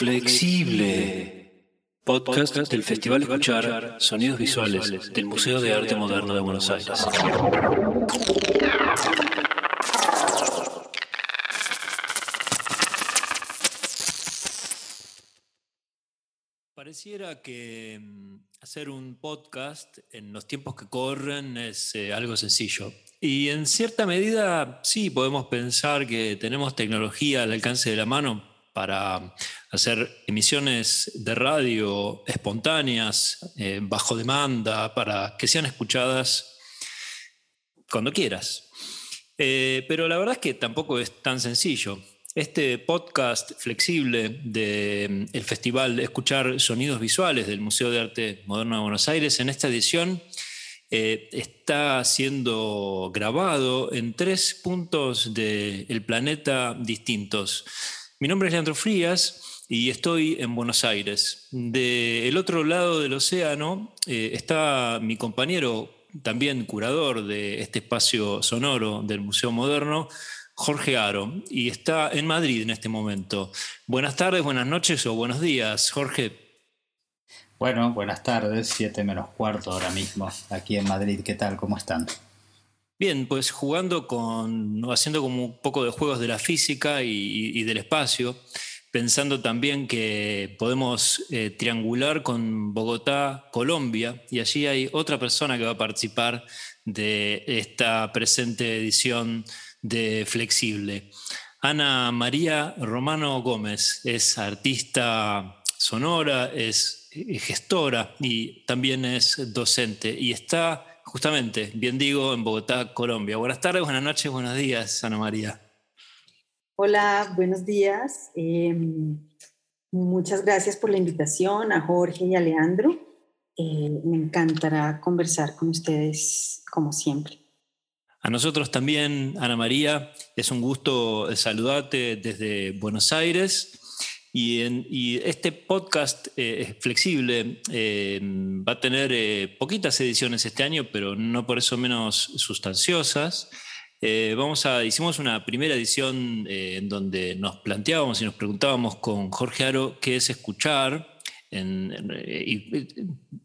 Flexible. Podcast del Festival Escuchar Sonidos Visuales del Museo de Arte Moderno de Buenos Aires. Pareciera que mm, hacer un podcast en los tiempos que corren es eh, algo sencillo. Y en cierta medida sí podemos pensar que tenemos tecnología al alcance de la mano para hacer emisiones de radio espontáneas, eh, bajo demanda, para que sean escuchadas cuando quieras. Eh, pero la verdad es que tampoco es tan sencillo. Este podcast flexible del mm, Festival Escuchar Sonidos Visuales del Museo de Arte Moderno de Buenos Aires, en esta edición eh, está siendo grabado en tres puntos del planeta distintos. Mi nombre es Leandro Frías y estoy en Buenos Aires. Del otro lado del océano eh, está mi compañero, también curador de este espacio sonoro del Museo Moderno, Jorge Aro, y está en Madrid en este momento. Buenas tardes, buenas noches o buenos días, Jorge. Bueno, buenas tardes, siete menos cuarto ahora mismo, aquí en Madrid. ¿Qué tal? ¿Cómo están? Bien, pues jugando con, haciendo como un poco de juegos de la física y, del espacio, pensando también que podemos eh, triangular con Bogotá, Colombia, y allí hay otra persona que va a participar de esta presente edición de Flexible. Ana María Romano Gómez es artista sonora, es gestora y también es docente y está justamente, bien digo, en Bogotá, Colombia. Buenas tardes, buenas noches, buenos días, Ana María. Hola, buenos días. Em, muchas gracias por la invitación a Jorge y a Leandro. Eh, me encantará conversar con ustedes como siempre. A nosotros también, Ana María, es un gusto saludarte desde Buenos Aires. Y, este podcast eh, es flexible eh, va a tener eh, poquitas ediciones este año, pero no por eso menos sustanciosas. vamos a, hicimos una primera edición en donde nos planteábamos y nos preguntábamos con Jorge Aro qué es escuchar. y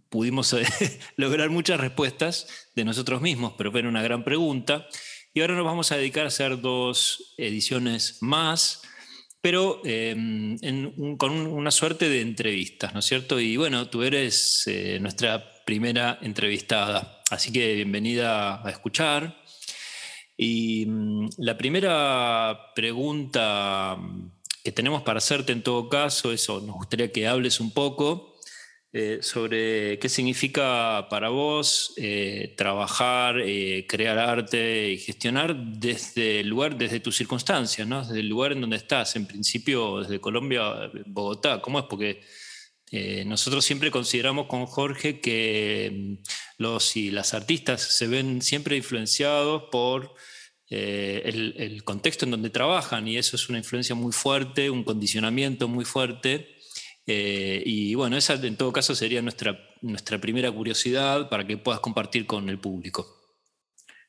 pudimos lograr muchas respuestas de nosotros mismos, pero fue una gran pregunta. Y ahora nos vamos a dedicar a hacer dos ediciones más pero em, con una suerte de entrevistas, ¿no es cierto? Y bueno, tú eres eh, nuestra primera entrevistada, así que bienvenida a escuchar. Y mm, la primera pregunta que tenemos para hacerte en todo caso, eso, nos gustaría que hables un poco eh, sobre qué significa para vos eh, trabajar, eh, crear arte y gestionar desde el lugar, desde tus circunstancias, ¿no? desde el lugar en donde estás, en principio desde Colombia, Bogotá. ¿Cómo es? Porque nosotros siempre consideramos con Jorge que mm, los y las artistas se ven siempre influenciados por el, el contexto en donde trabajan y eso es una influencia muy fuerte, un condicionamiento muy fuerte eh, y bueno, esa en todo caso sería nuestra, nuestra primera curiosidad para que puedas compartir con el público.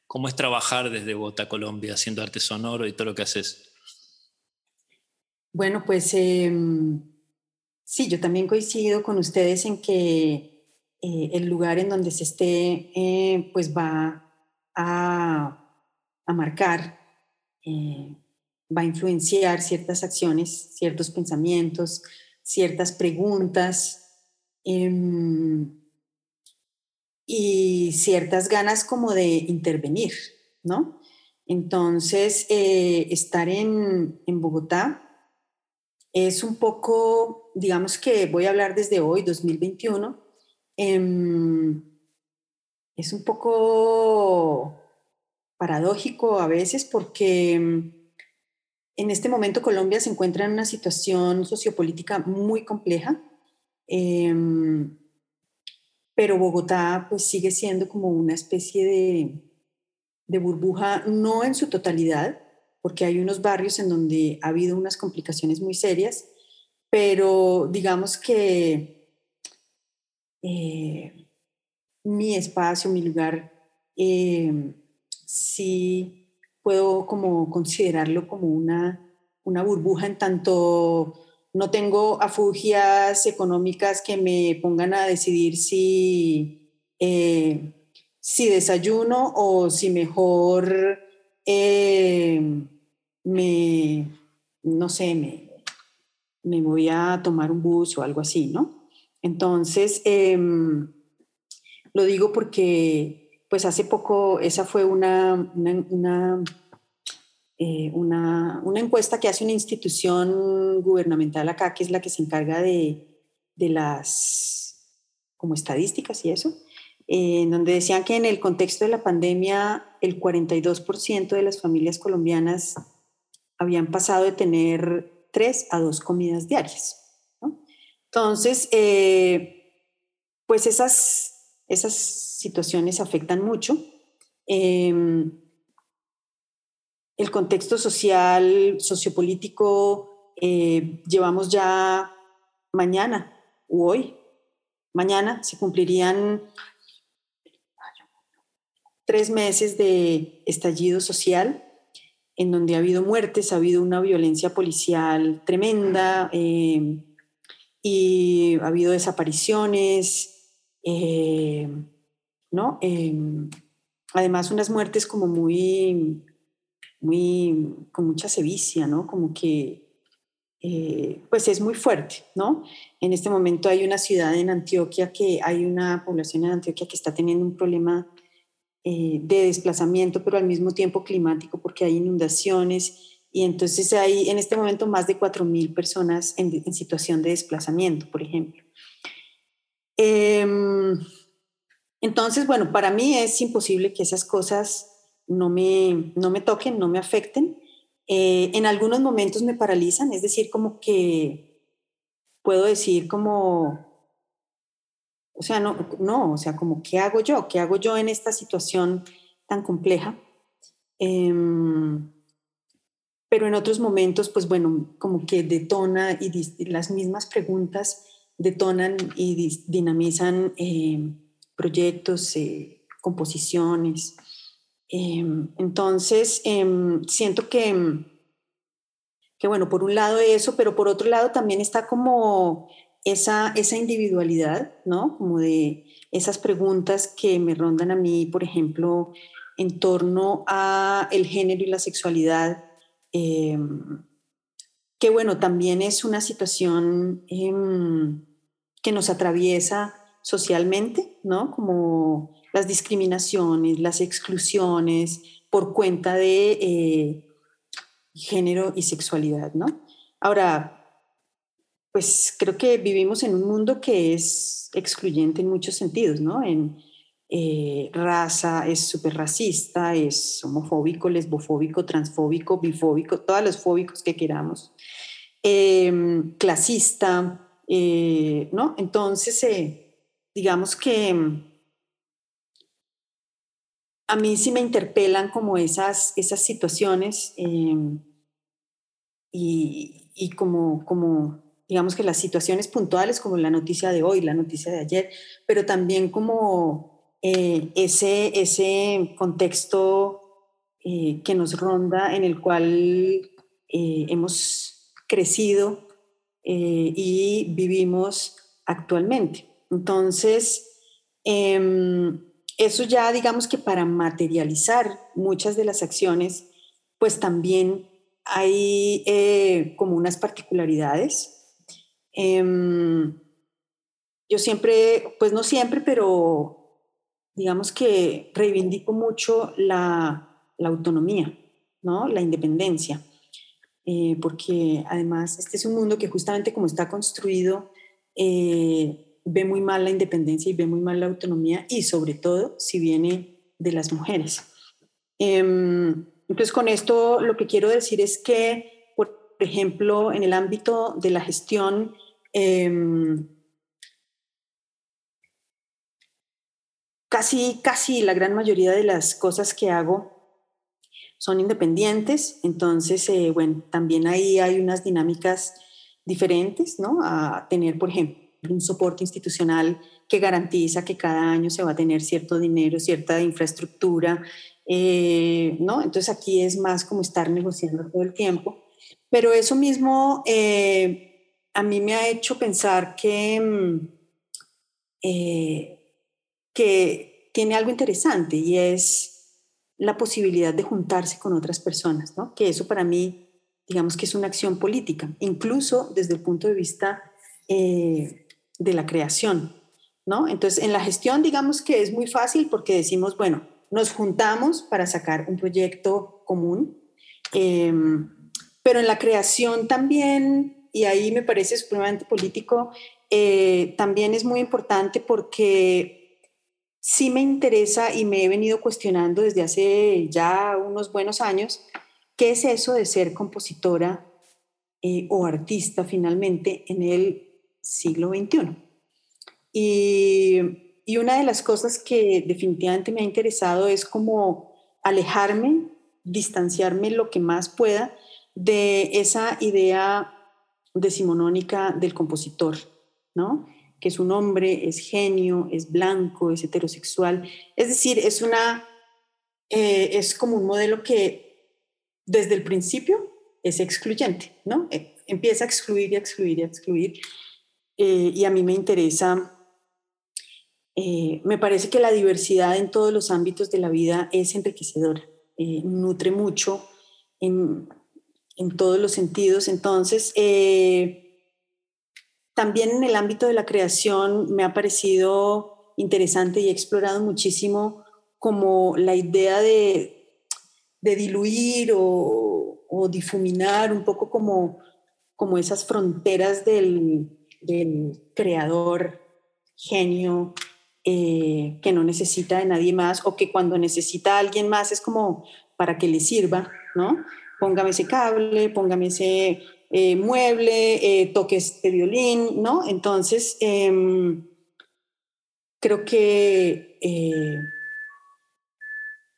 ¿Cómo es trabajar desde Bogotá, Colombia, haciendo arte sonoro y todo lo que haces? Bueno, pues em, sí, yo también coincido con ustedes en que eh, el lugar en donde se esté, eh, pues va a, a marcar, va a influenciar ciertas acciones, ciertos pensamientos, ciertas preguntas em, y ciertas ganas como de intervenir, ¿no? Entonces, eh, estar en, Bogotá es un poco, digamos que voy a hablar desde hoy, 2021, em, es un poco paradójico a veces porque em, en este momento Colombia se encuentra en una situación sociopolítica muy compleja, em, pero Bogotá pues sigue siendo como una especie de, de burbuja, no en su totalidad, porque hay unos barrios en donde ha habido unas complicaciones muy serias, pero digamos que eh, mi espacio, mi lugar, eh, sí puedo como considerarlo como una, una burbuja en tanto no tengo afugias económicas que me pongan a decidir si, eh, si desayuno o si mejor eh, me, no sé, me, me, voy a tomar un bus o algo así, ¿no? Entonces, em, lo digo porque, pues hace poco, esa fue una, eh, una, una, encuesta que hace una institución gubernamental acá, que es la que se encarga de, de las como estadísticas y eso, eh, en donde decían que en el contexto de la pandemia el 42% de las familias colombianas habían pasado de tener tres a dos comidas diarias. Entonces, eh, pues esas, esas situaciones afectan mucho. Em, el contexto social, sociopolítico, eh, llevamos ya mañana o hoy, mañana se cumplirían tres meses de estallido social en donde ha habido muertes, ha habido una violencia policial tremenda eh, y ha habido desapariciones, eh, ¿no? además, unas muertes como muy muy, con mucha sevicia, ¿no? Como que, eh, pues es muy fuerte, ¿no? En este momento hay una ciudad en Antioquia que hay una población en Antioquia que está teniendo un problema eh, de desplazamiento, pero al mismo tiempo climático, porque hay inundaciones y entonces hay en este momento más de 4.000 personas en, en, situación de desplazamiento, por ejemplo. Em, entonces, bueno, para mí es imposible que esas cosas no me, no me toquen, no me afecten. Eh, en algunos momentos me paralizan, es decir, como que puedo decir como, o sea, no, no, o sea, como, ¿qué hago yo? ¿Qué hago yo en esta situación tan compleja? Em, pero en otros momentos, pues bueno, como que detona y las mismas preguntas detonan y dinamizan eh, proyectos, eh, composiciones. Em, entonces, em, siento que, que, bueno, por un lado eso, pero por otro lado también está como esa, esa individualidad, ¿no? Como de esas preguntas que me rondan a mí, por ejemplo, en torno a el género y la sexualidad, em, que bueno, también es una situación que nos atraviesa socialmente, ¿no? Como las discriminaciones, las exclusiones por cuenta de eh, género y sexualidad, ¿no? Ahora, pues creo que vivimos en un mundo que es excluyente en muchos sentidos, ¿no? En eh, raza, es súper racista, es homofóbico, lesbofóbico, transfóbico, bifóbico, todos los fóbicos que queramos, em, clasista, eh, ¿no? Entonces, digamos que a mí sí me interpelan como esas, esas situaciones em, y, y, como, como, digamos que las situaciones puntuales como la noticia de hoy, la noticia de ayer, pero también como eh, ese, ese contexto eh, que nos ronda en el cual eh, hemos crecido y vivimos actualmente. Entonces, em, eso ya digamos que para materializar muchas de las acciones, pues también hay eh, como unas particularidades. Em, yo siempre, pues no siempre, pero digamos que reivindico mucho la, autonomía, ¿no? la independencia, eh, porque además este es un mundo que justamente como está construido, eh, ve muy mal la independencia y ve muy mal la autonomía y sobre todo si viene de las mujeres. Em, entonces con esto lo que quiero decir es que, por ejemplo, en el ámbito de la gestión, em, casi, casi la gran mayoría de las cosas que hago son independientes, entonces, eh, bueno, también ahí hay unas dinámicas diferentes, ¿no? A tener, por ejemplo, un soporte institucional que garantiza que cada año se va a tener cierto dinero, cierta infraestructura, eh, ¿no? Entonces aquí es más como estar negociando todo el tiempo. Pero eso mismo, eh, a mí me ha hecho pensar que, mm, que tiene algo interesante y es la posibilidad de juntarse con otras personas, ¿no? que eso para mí, digamos que es una acción política, incluso desde el punto de vista de la creación. ¿no? Entonces, en la gestión, digamos que es muy fácil porque decimos, bueno, nos juntamos para sacar un proyecto común, em, pero en la creación también, y ahí me parece supremamente político, eh, también es muy importante porque sí me interesa y me he venido cuestionando desde hace ya unos buenos años, ¿qué es eso de ser compositora eh, o artista finalmente en el siglo XXI? Y, y una de las cosas que definitivamente me ha interesado es como alejarme, distanciarme lo que más pueda de esa idea decimonónica del compositor, ¿no? Que es un hombre, es genio, es blanco, es heterosexual. Es decir, es una, eh, es como un modelo que desde el principio es excluyente, ¿no? Eh, empieza a excluir y a excluir y a excluir. Eh, y a mí me interesa eh, me parece que la diversidad en todos los ámbitos de la vida es enriquecedora, eh, nutre mucho en, todos los sentidos. Entonces, también en el ámbito de la creación me ha parecido interesante y he explorado muchísimo como la idea de, diluir o, difuminar un poco como, como esas fronteras del, del creador, genio, eh, que no necesita de nadie más o que cuando necesita a alguien más es como para que le sirva, ¿no? Póngame ese cable, póngame ese eh, mueble, eh, toque este violín, ¿no? Entonces, em, creo que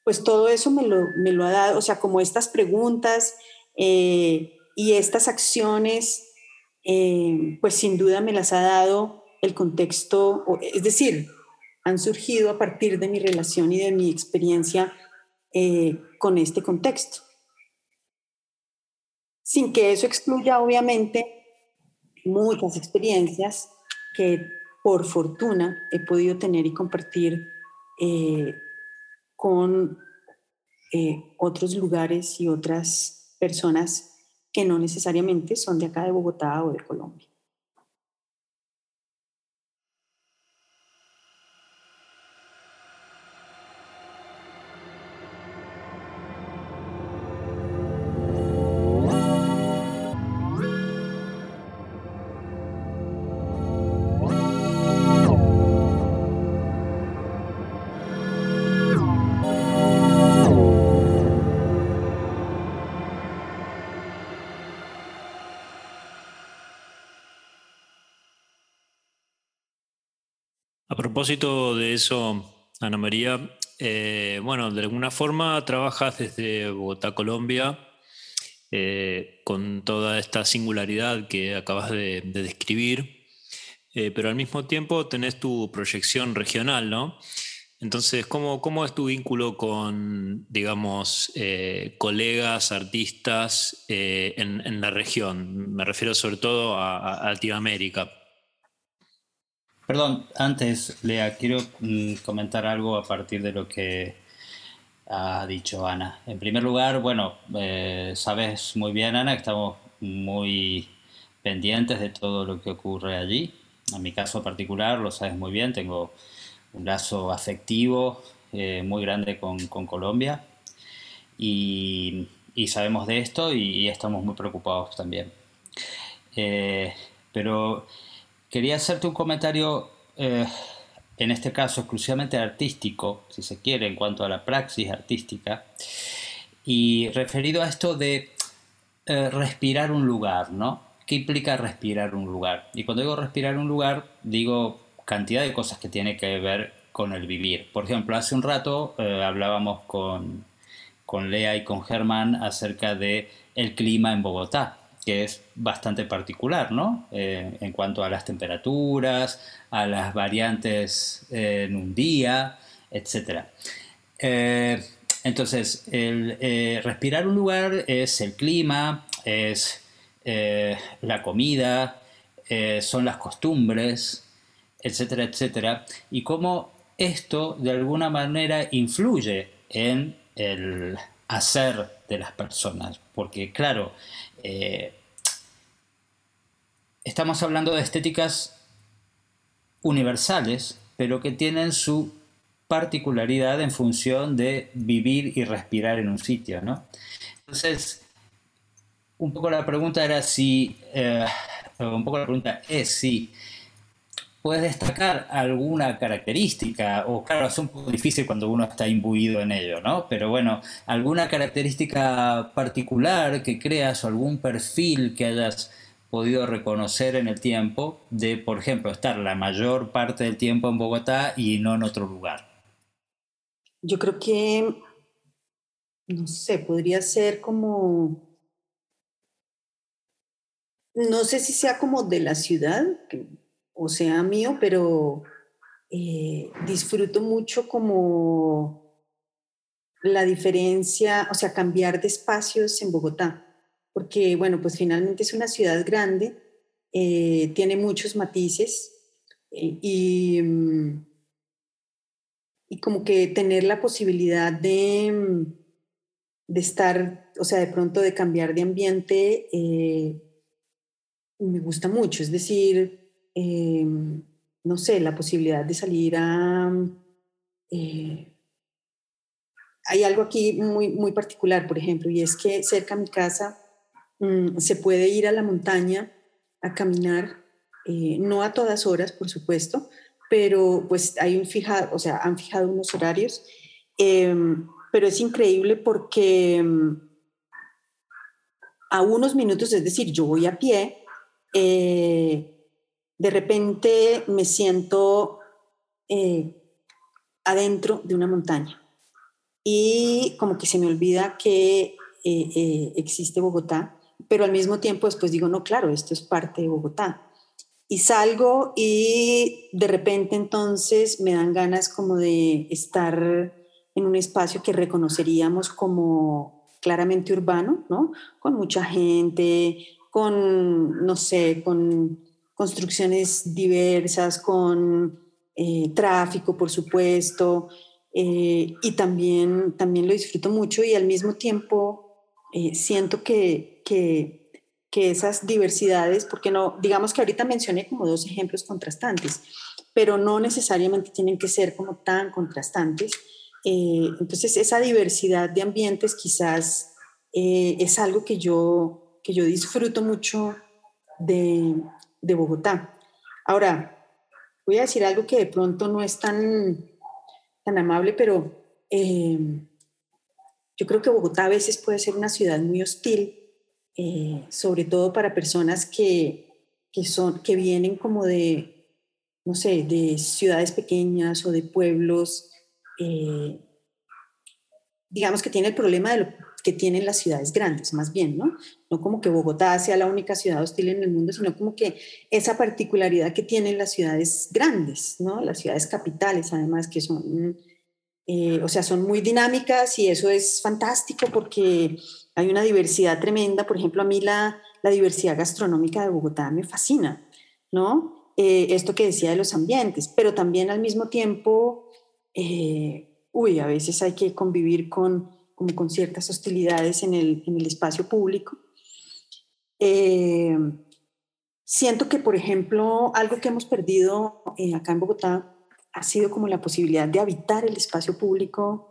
pues todo eso me lo, me lo, ha dado, o sea, como estas preguntas y estas acciones, pues sin duda me las ha dado el contexto, es decir, han surgido a partir de mi relación y de mi experiencia eh, con este contexto. Sin que eso excluya, obviamente, muchas experiencias que por fortuna he podido tener y compartir eh, con eh, otros lugares y otras personas que no necesariamente son de acá de Bogotá o de Colombia. Propósito de eso, Ana María, eh, bueno, de alguna forma trabajas desde Bogotá, Colombia, eh, con toda esta singularidad que acabas de, describir, eh, pero al mismo tiempo tenés tu proyección regional, ¿no? Entonces, ¿cómo, es tu vínculo con, digamos, colegas, artistas en, la región? Me refiero sobre todo a Latinoamérica. Perdón, antes, Lea, quiero mm, comentar algo a partir de lo que ha dicho Ana. En primer lugar, bueno, eh, sabes muy bien, Ana, que estamos muy pendientes de todo lo que ocurre allí. En mi caso particular, lo sabes muy bien, tengo un lazo afectivo eh, muy grande con, Colombia y, sabemos de esto y, estamos muy preocupados también. Eh, pero Quería hacerte un comentario, eh, en este caso exclusivamente artístico, si se quiere, en cuanto a la praxis artística, y referido a esto de eh, respirar un lugar, ¿no? ¿Qué implica respirar un lugar? Y cuando digo respirar un lugar, digo cantidad de cosas que tiene que ver con el vivir. Por ejemplo, hace un rato eh, hablábamos con, con Lea y con Germán acerca de el clima en Bogotá que es bastante particular, ¿no? Eh, en cuanto a las temperaturas, a las variantes en un día, etc. Eh, entonces, el, eh, respirar un lugar es el clima, es la comida, eh, son las costumbres, etcétera, etcétera, y cómo esto de alguna manera influye en el hacer de las personas, porque claro, eh, estamos hablando de estéticas universales, pero que tienen su particularidad en función de vivir y respirar en un sitio, ¿no? Entonces, un poco la pregunta era si, eh, un poco la pregunta es si puedes destacar alguna característica, o claro, es un poco difícil cuando uno está imbuido en ello, ¿no? Pero bueno, alguna característica particular que creas o algún perfil que hayas podido reconocer en el tiempo de, por ejemplo, estar la mayor parte del tiempo en Bogotá y no en otro lugar? Yo creo que, no sé, podría ser como, no sé si sea como de la ciudad o sea mío, pero eh, disfruto mucho como la diferencia, o sea, cambiar de espacios en Bogotá porque, bueno, pues finalmente es una ciudad grande, eh, tiene muchos matices eh, y, mm, y como que tener la posibilidad de, mm, de estar, o sea, de pronto de cambiar de ambiente, eh, me gusta mucho. Es decir, no sé, la posibilidad de salir a... hay algo aquí muy, muy particular, por ejemplo, y es que cerca de mi casa Mm, se puede ir a la montaña a caminar, eh, no a todas horas, por supuesto, pero pues hay un fijado, o sea, han fijado unos horarios, em, pero es increíble porque em, a unos minutos, es decir, yo voy a pie, eh, de repente me siento eh, adentro de una montaña y como que se me olvida que existe Bogotá pero al mismo tiempo después digo, no, claro, esto es parte de Bogotá. Y salgo y de repente entonces me dan ganas como de estar en un espacio que reconoceríamos como claramente urbano, ¿no? Con mucha gente, con, no sé, con construcciones diversas, con eh, tráfico, por supuesto, eh, y también, también lo disfruto mucho y al mismo tiempo eh, siento que, que, que esas diversidades, porque no, digamos que ahorita mencioné como dos ejemplos contrastantes, pero no necesariamente tienen que ser como tan contrastantes. Eh, entonces, esa diversidad de ambientes quizás eh, es algo que yo, que yo disfruto mucho de, de, Bogotá. Ahora, voy a decir algo que de pronto no es tan, tan amable, pero eh, yo creo que Bogotá a veces puede ser una ciudad muy hostil eh, sobre todo para personas que, que, son, que vienen como de, no sé, de ciudades pequeñas o de pueblos, eh, digamos que tiene el problema de que tienen las ciudades grandes, más bien, ¿no? No como que Bogotá sea la única ciudad hostil en el mundo, sino como que esa particularidad que tienen las ciudades grandes, ¿no? Las ciudades capitales, además, que son, eh, o sea, son muy dinámicas y eso es fantástico porque hay una diversidad tremenda, por ejemplo, a mí la, la diversidad gastronómica de Bogotá me fascina, ¿no? Eh, esto que decía de los ambientes, pero también al mismo tiempo, eh, uy, a veces hay que convivir con, con ciertas hostilidades en el, en el espacio público. Eh, siento que, por ejemplo, algo que hemos perdido acá en Bogotá ha sido como la posibilidad de habitar el espacio público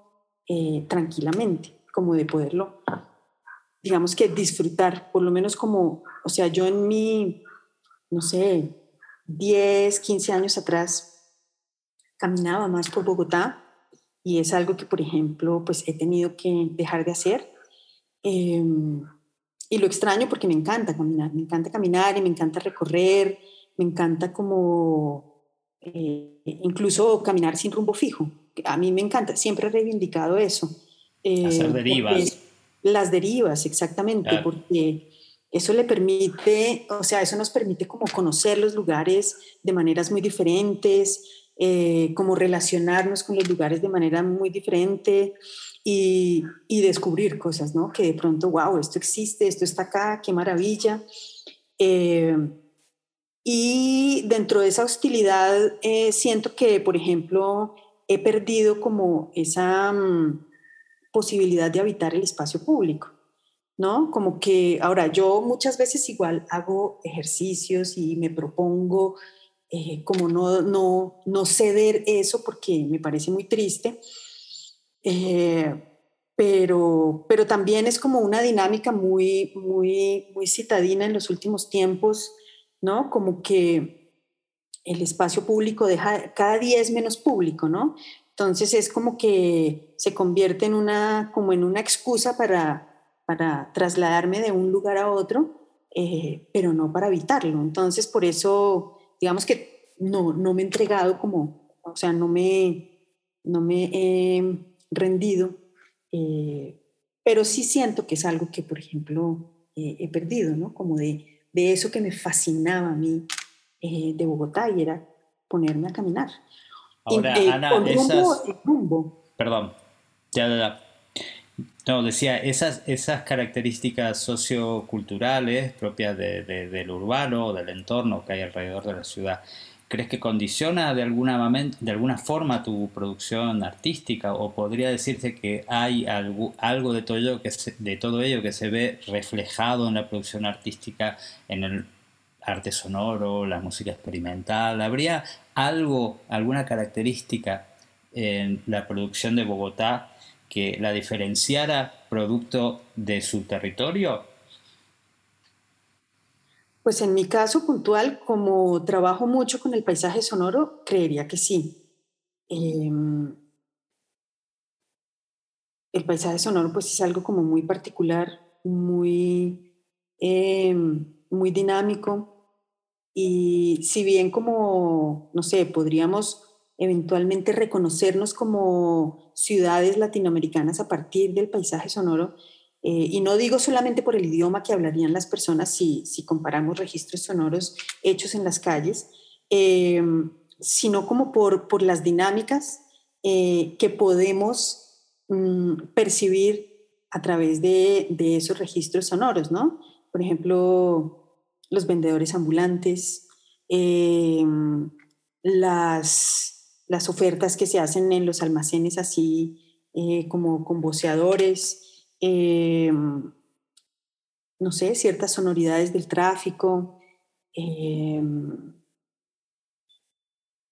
tranquilamente, como de poderlo digamos que disfrutar, por lo menos como, o sea, yo en mi, no sé, 10, 15 años atrás, caminaba más por Bogotá y es algo que, por ejemplo, pues he tenido que dejar de hacer. Em, y lo extraño porque me encanta caminar, me encanta caminar y me encanta recorrer, me encanta como eh, incluso caminar sin rumbo fijo. A mí me encanta, siempre he reivindicado eso. Hacer eh, derivas. Las derivas, exactamente, porque eso le permite, o sea, eso nos permite como conocer los lugares de maneras muy diferentes, eh, como relacionarnos con los lugares de manera muy diferente y, y, descubrir cosas, ¿no? Que de pronto, wow, esto existe, esto está acá, qué maravilla. Eh, Y dentro de esa hostilidad eh, siento que, por ejemplo, he perdido como esa mm, posibilidad de habitar el espacio público, ¿no? Como que ahora yo muchas veces igual hago ejercicios y me propongo eh, como no, no, no ceder eso porque me parece muy triste. Eh, pero, pero también es como una dinámica muy, muy, muy citadina en los últimos tiempos, ¿no? Como que el espacio público deja, cada día es menos público, ¿no? Entonces es como que se convierte en una, como en una excusa para, para trasladarme de un lugar a otro, eh, pero no para evitarlo. Entonces por eso, digamos que no, no me he entregado como, o sea, no me, no me he rendido eh, pero sí siento que es algo que, por ejemplo, he perdido, ¿no? Como de, de, eso que me fascinaba a mí eh, de Bogotá y era ponerme a caminar. Ahora, Ana, rumbo, Perdón, ya, ya, No, decía, esas, esas características socioculturales propias de, del urbano o del entorno que hay alrededor de la ciudad, ¿Crees que condiciona de alguna, de alguna forma tu producción artística o podría decirse que hay algo, algo de, todo ello que se, de todo ello que se ve reflejado en la producción artística, en el arte sonoro, la música experimental? ¿Habría algo, alguna característica en la producción de Bogotá que la diferenciara producto de su territorio? Pues en mi caso puntual, como trabajo mucho con el paisaje sonoro, creería que sí. Em, el paisaje sonoro pues es algo como muy particular, muy, em, muy dinámico y si bien como, no sé, podríamos eventualmente reconocernos como ciudades latinoamericanas a partir del paisaje sonoro, eh, y no digo solamente por el idioma que hablarían las personas si, si comparamos registros sonoros hechos en las calles, eh, sino como por, por las dinámicas eh, que podemos mm, percibir a través de, de, esos registros sonoros, ¿no? Por ejemplo, los vendedores ambulantes, las, las ofertas que se hacen en los almacenes así como con voceadores, eh, no sé, ciertas sonoridades del tráfico, eh,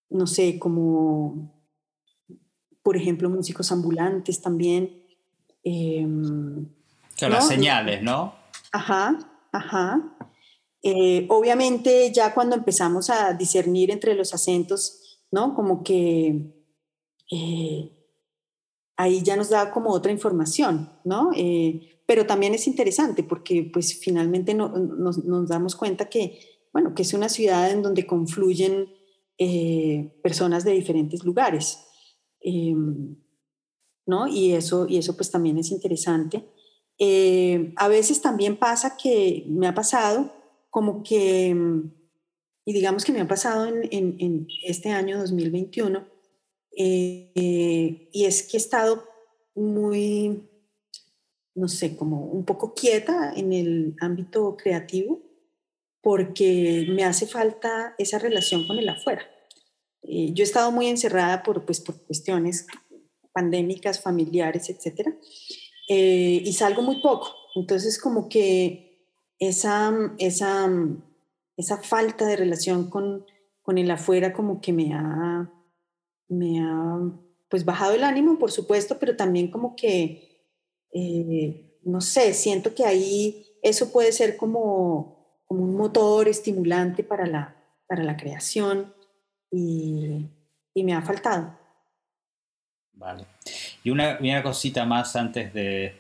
no sé, como, por ejemplo, músicos ambulantes también. Eh, las señales, ¿no? Ajá, ajá. obviamente ya cuando empezamos a discernir entre los acentos, ¿no? Como que ahí ya nos da como otra información, ¿no? Eh, pero también es interesante porque pues finalmente nos, damos cuenta que, bueno, que es una ciudad en donde confluyen eh, personas de diferentes lugares, em, ¿no? Y eso, y eso pues también es interesante. Eh, a veces también pasa que me ha pasado como que, y digamos que me ha pasado en, en, en este año 2021, eh, y es que he estado muy, no sé, como un poco quieta en el ámbito creativo porque me hace falta esa relación con el afuera. Eh, yo he estado muy encerrada por, pues, por cuestiones pandémicas, familiares, etc. Eh, y salgo muy poco. Entonces, como que esa, esa, esa falta de relación con, con el afuera como que me ha me ha pues bajado el ánimo, por supuesto, pero también como que, eh, no sé, siento que ahí eso puede ser como, como un motor estimulante para la, para la creación y, y me ha faltado. Vale. Y una, una cosita más antes de,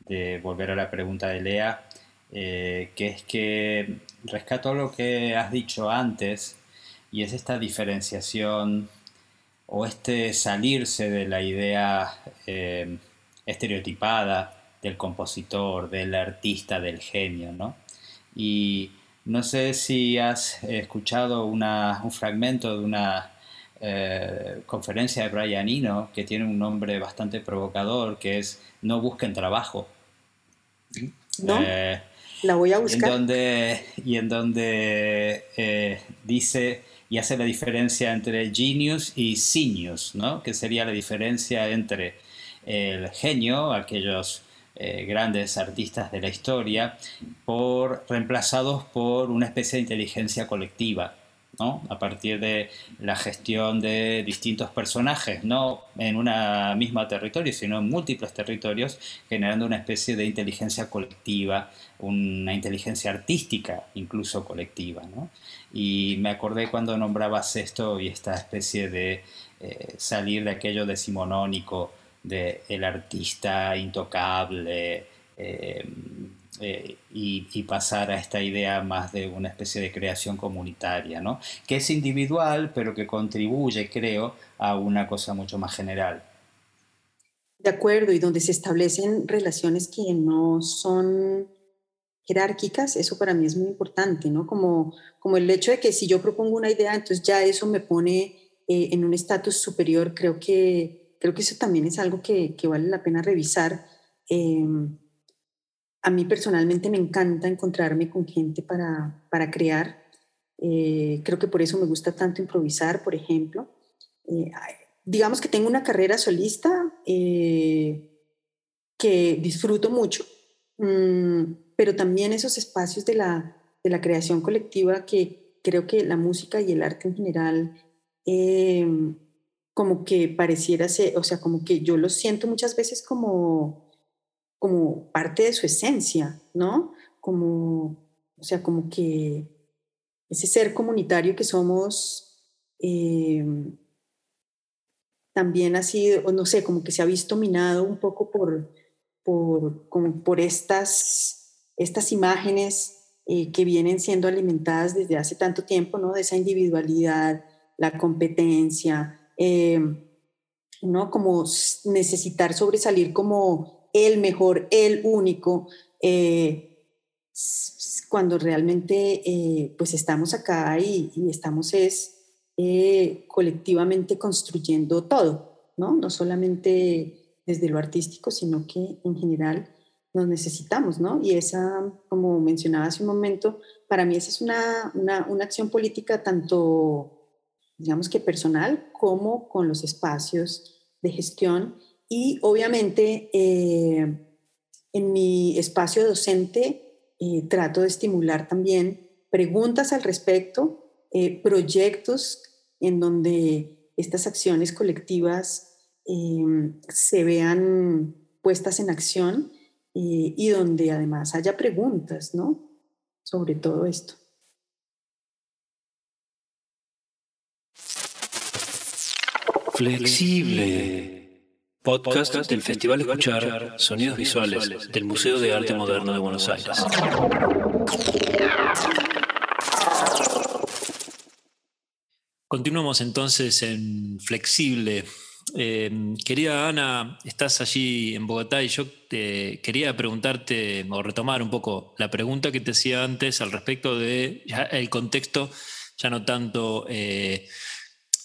de, volver a la pregunta de Lea, eh, que es que rescato lo que has dicho antes y es esta diferenciación o este salirse de la idea eh, estereotipada del compositor, del artista, del genio, ¿no? Y no sé si has escuchado un fragmento de una eh, conferencia de Brian Eno que tiene un nombre bastante provocador, que es No busquen trabajo. ¿No? Eh, La voy a buscar. En donde, y en donde eh, dice y hace la diferencia entre genius y sinius, ¿no? que sería la diferencia entre el genio, aquellos eh, grandes artistas de la historia, por, reemplazados por una especie de inteligencia colectiva. ¿no? a partir de la gestión de distintos personajes, no en una misma territorio, sino en múltiples territorios, generando una especie de inteligencia colectiva, una inteligencia artística incluso colectiva. ¿no? Y me acordé cuando nombrabas esto y esta especie de eh, salir de aquello decimonónico, de el artista intocable, eh, eh, y, pasar a esta idea más de una especie de creación comunitaria, ¿no? que es individual, pero que contribuye, creo, a una cosa mucho más general. De acuerdo, y donde se establecen relaciones que no son jerárquicas, eso para mí es muy importante, ¿no? Como, como el hecho de que si yo propongo una idea, entonces ya eso me pone eh, en un estatus superior, creo que, creo que eso también es algo que, que vale la pena revisar. Eh, a mí personalmente me encanta encontrarme con gente para, para crear. Eh, creo que por eso me gusta tanto improvisar, por ejemplo. Digamos que tengo una carrera solista que disfruto mucho, pero también esos espacios de la, de la, creación colectiva que creo que la música y el arte en general como que pareciera ser, o sea, como que yo lo siento muchas veces como como parte de su esencia, ¿no? Como, o sea, como que ese ser comunitario que somos eh, también ha sido, no sé, como que se ha visto minado un poco por, por, como por estas, estas imágenes eh, que vienen siendo alimentadas desde hace tanto tiempo, ¿no? De esa individualidad, la competencia, eh, ¿no? Como necesitar sobresalir como el mejor, el único, eh, cuando realmente eh, pues estamos acá y, estamos es eh, colectivamente construyendo todo, ¿no? No solamente desde lo artístico, sino que en general nos necesitamos, ¿no? Y esa, como mencionaba hace un momento, para mí esa es una, una, una acción política tanto, digamos que personal, como con los espacios de gestión y obviamente eh, en mi espacio docente eh, trato de estimular también preguntas al respecto, eh, proyectos en donde estas acciones colectivas se vean puestas en acción y donde además haya preguntas, ¿no? Sobre todo esto. Flexible. Podcast del Festival Escuchar Sonidos Visuales del Museo de Arte Moderno de Buenos Aires. Continuamos entonces en Flexible. Em, querida Ana, estás allí en Bogotá y yo te quería preguntarte o retomar un poco la pregunta que te hacía antes al respecto el contexto, ya no tanto eh,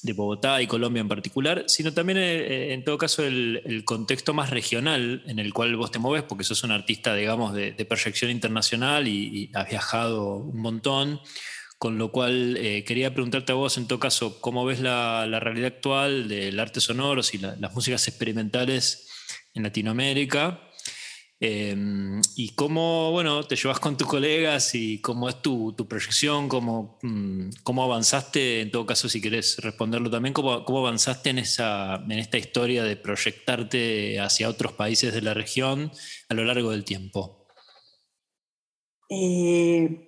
de Bogotá y Colombia en particular, sino también eh, eh, en todo caso el, contexto más regional en el cual vos te mueves, porque sos un artista, digamos, de, proyección internacional y, has viajado un montón, con lo cual eh, quería preguntarte a vos, en todo caso, cómo ves la, realidad actual del arte sonoro y las músicas experimentales en Latinoamérica Em, y cómo, bueno, te llevas con tus colegas y cómo es tu, tu proyección, cómo, mm, cómo avanzaste, en todo caso, si querés responderlo también, cómo, cómo avanzaste en, esa, en esta historia de proyectarte hacia otros países de la región a lo largo del tiempo. Eh,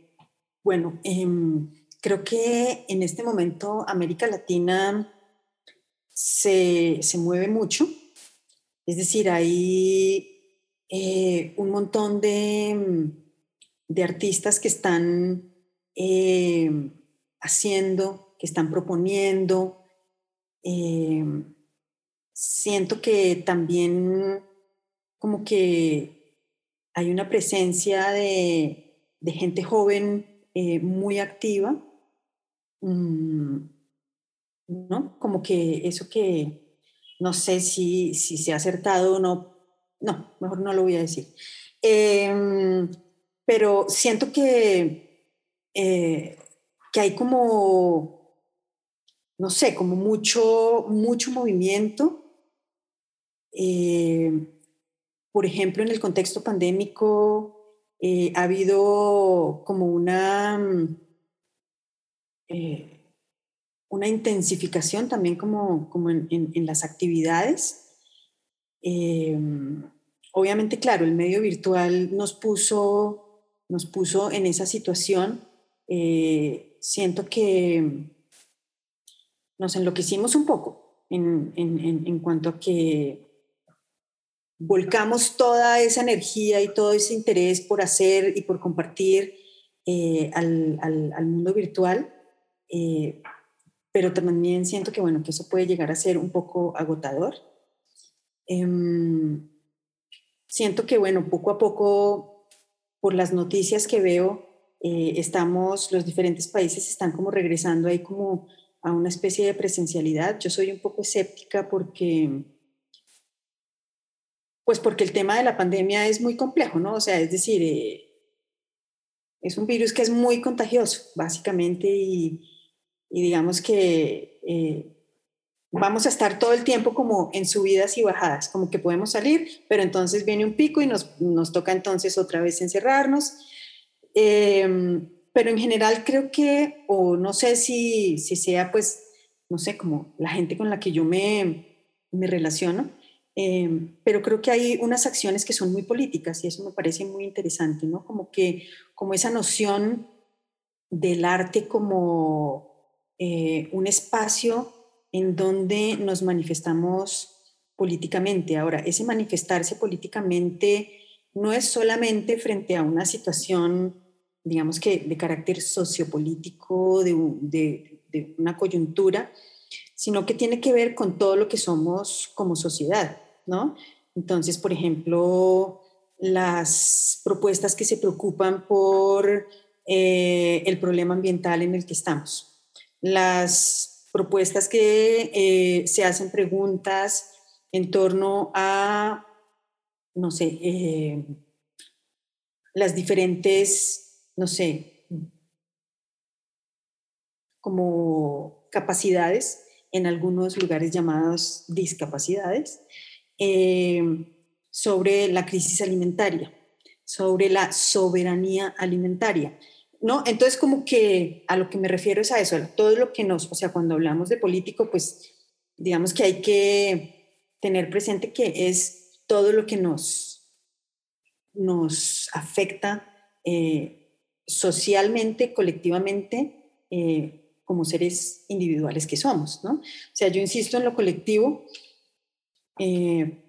bueno, em, creo que en este momento América Latina se, se mueve mucho. Es decir, hay eh, un montón de, mm, de, artistas que están eh, haciendo, que están proponiendo. Eh, siento que también como que hay una presencia de, de gente joven muy activa, mm, ¿no? Como que eso que no sé si, si se ha acertado o no, no, mejor no lo voy a decir. Em, pero siento que, eh, que hay como, no sé, como mucho, mucho movimiento. Eh, por ejemplo, en el contexto pandémico eh, ha habido como una, mm, una intensificación también como, como en, las actividades. obviamente, claro, el medio virtual nos puso nos puso en esa situación. Eh, siento que nos enloquecimos un poco en, en, cuanto a que volcamos toda esa energía y todo ese interés por hacer y por compartir eh, al, al, mundo virtual, eh, pero también siento que, bueno, que eso puede llegar a ser un poco agotador. Em, siento que, bueno, poco a poco por las noticias que veo, eh, estamos, los diferentes países están como regresando ahí como a una especie de presencialidad. Yo soy un poco escéptica porque, pues porque el tema de la pandemia es muy complejo, ¿no? O sea, es decir, eh, es un virus que es muy contagioso, básicamente, y, digamos que eh, vamos a estar todo el tiempo como en subidas y bajadas, como que podemos salir, pero entonces viene un pico y nos, nos toca entonces otra vez encerrarnos. Em, pero en general creo que, o no sé si, si sea pues, no sé, como la gente con la que yo me, me relaciono, em, pero creo que hay unas acciones que son muy políticas y eso me parece muy interesante, ¿no? Como que, como esa noción del arte como eh, un espacio en donde nos manifestamos políticamente. Ahora, ese manifestarse políticamente no es solamente frente a una situación, digamos que de carácter sociopolítico, de, de, una coyuntura, sino que tiene que ver con todo lo que somos como sociedad, ¿no? Entonces, por ejemplo, las propuestas que se preocupan por eh, el problema ambiental en el que estamos, las propuestas que eh, se hacen preguntas en torno a, no sé, eh, las diferentes, no sé, como capacidades, en algunos lugares llamados discapacidades, eh, sobre la crisis alimentaria, sobre la soberanía alimentaria. ¿no? Entonces, como que a lo que me refiero es a eso, todo lo que nos, o sea, cuando hablamos de político, pues digamos que hay que tener presente que es todo lo que nos, nos afecta eh, socialmente, colectivamente, eh, como seres individuales que somos, ¿no? O sea, yo insisto en lo colectivo, eh,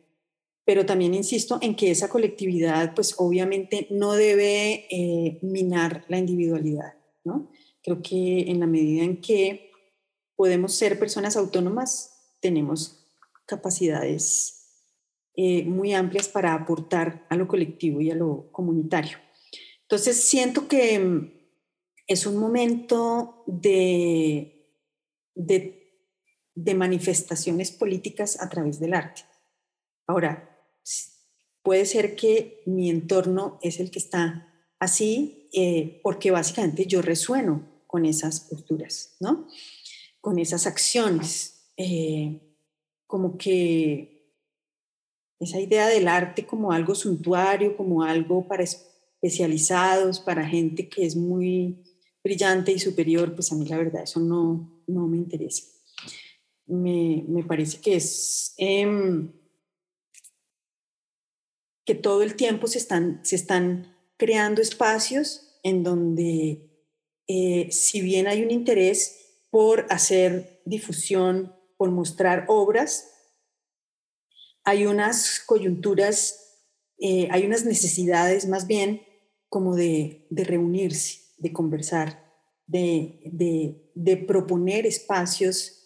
pero también insisto en que esa colectividad, pues obviamente no debe eh, minar la individualidad, ¿no? Creo que en la medida en que podemos ser personas autónomas, tenemos capacidades eh, muy amplias para aportar a lo colectivo y a lo comunitario. Entonces, siento que mm, es un momento de, de, de manifestaciones políticas a través del arte. Ahora, puede ser que mi entorno es el que está así, eh, porque básicamente yo resueno con esas posturas, ¿no? Con esas acciones. Eh, como que esa idea del arte como algo suntuario, como algo para especializados, para gente que es muy brillante y superior, pues a mí la verdad eso no, no me interesa. Me, me parece que es... Em, que todo el tiempo se están, se están creando espacios en donde, eh, si bien hay un interés por hacer difusión, por mostrar obras, hay unas coyunturas, eh, hay unas necesidades más bien como de, reunirse, de conversar, de, de, proponer espacios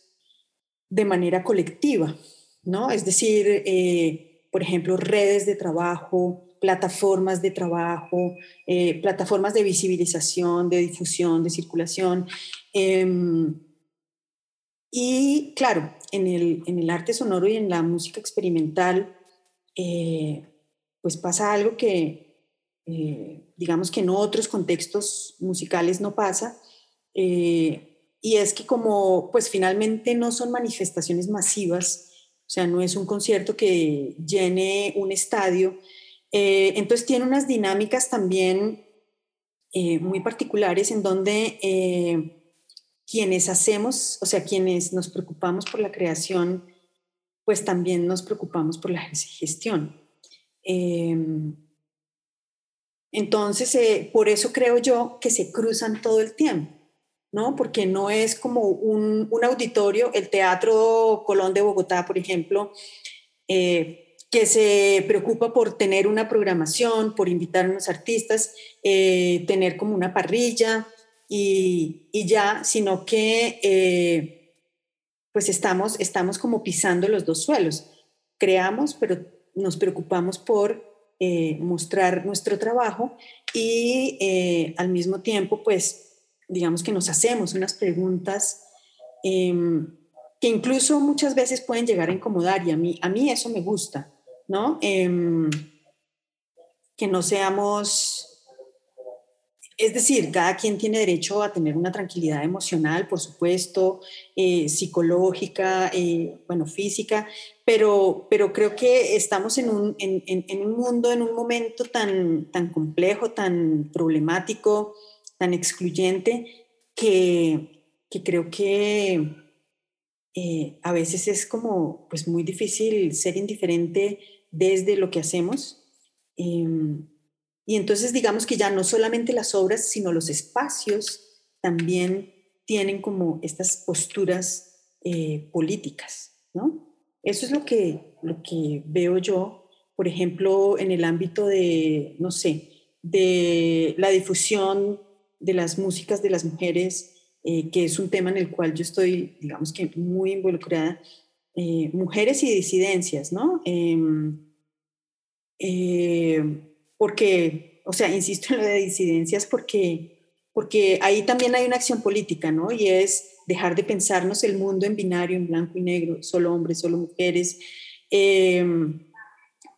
de manera colectiva, ¿no? Es decir, eh, por ejemplo, redes de trabajo, plataformas de trabajo, eh, plataformas de visibilización, de difusión, de circulación. Em, y claro, en el, en el, arte sonoro y en la música experimental, eh, pues pasa algo que, digamos que en otros contextos musicales no pasa. Y es que como pues finalmente no son manifestaciones masivas, o sea, no es un concierto que llene un estadio, entonces tiene unas dinámicas también muy particulares en donde quienes hacemos, o sea, quienes nos preocupamos por la creación, pues también nos preocupamos por la gestión. Em, entonces, eh, por eso creo yo que se cruzan todo el tiempo, ¿no? Porque no es como un, auditorio, el Teatro Colón de Bogotá, por ejemplo, eh, que se preocupa por tener una programación, por invitar a unos artistas, eh, tener como una parrilla, y, ya, sino que eh, pues estamos, estamos como pisando los dos suelos. Creamos, pero nos preocupamos por mostrar nuestro trabajo y al mismo tiempo, pues, digamos que nos hacemos unas preguntas em, que incluso muchas veces pueden llegar a incomodar y a mí, a mí eso me gusta, ¿no? Em, que no seamos es decir, cada quien tiene derecho a tener una tranquilidad emocional, por supuesto, eh, psicológica, eh, bueno, física, pero, pero creo que estamos en un, en, un, mundo, en un momento tan, tan complejo, tan problemático, tan excluyente, que, que creo que eh, a veces es como pues muy difícil ser indiferente desde lo que hacemos. Em, y entonces digamos que ya no solamente las obras, sino los espacios también tienen como estas posturas eh, políticas, ¿no? Eso es lo que, lo que veo yo, por ejemplo, en el ámbito de, no sé, de la difusión de las músicas de las mujeres, eh, que es un tema en el cual yo estoy, digamos que muy involucrada, eh, mujeres y disidencias, ¿no? Em, porque, o sea, insisto en lo de disidencias porque, porque ahí también hay una acción política, ¿no? Y es dejar de pensarnos el mundo en binario, en blanco y negro, solo hombres, solo mujeres. Em,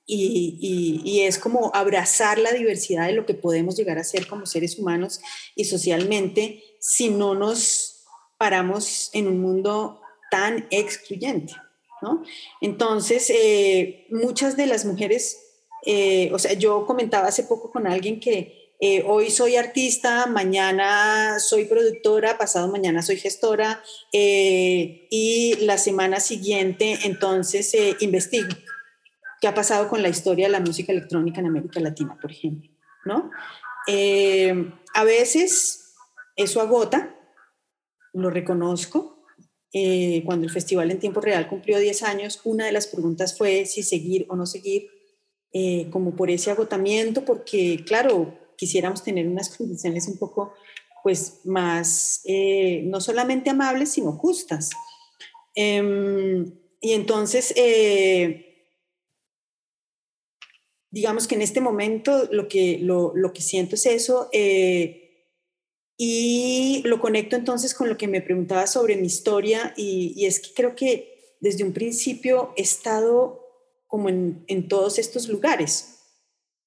y, y, es como abrazar la diversidad de lo que podemos llegar a ser como seres humanos y socialmente si no nos paramos en un mundo tan excluyente. ¿no? Entonces, eh, muchas de las mujeres eh, o sea, yo comentaba hace poco con alguien que eh, hoy soy artista, mañana soy productora, pasado mañana soy gestora y la semana siguiente entonces investigo ha pasado con la historia de la música electrónica en América Latina, por ejemplo, ¿no? a veces eso agota, lo reconozco. cuando el festival en tiempo real cumplió 10 años, una de las preguntas fue si seguir o no seguir eh, como por ese agotamiento, porque claro, quisiéramos tener unas condiciones un poco pues más, eh, no solamente amables, sino justas. Em, y entonces, eh, digamos que en este momento lo que, lo, lo que siento es eso. y lo conecto entonces con lo que me preguntaba sobre mi historia y, y es que creo que desde un principio he estado como en, en todos estos lugares,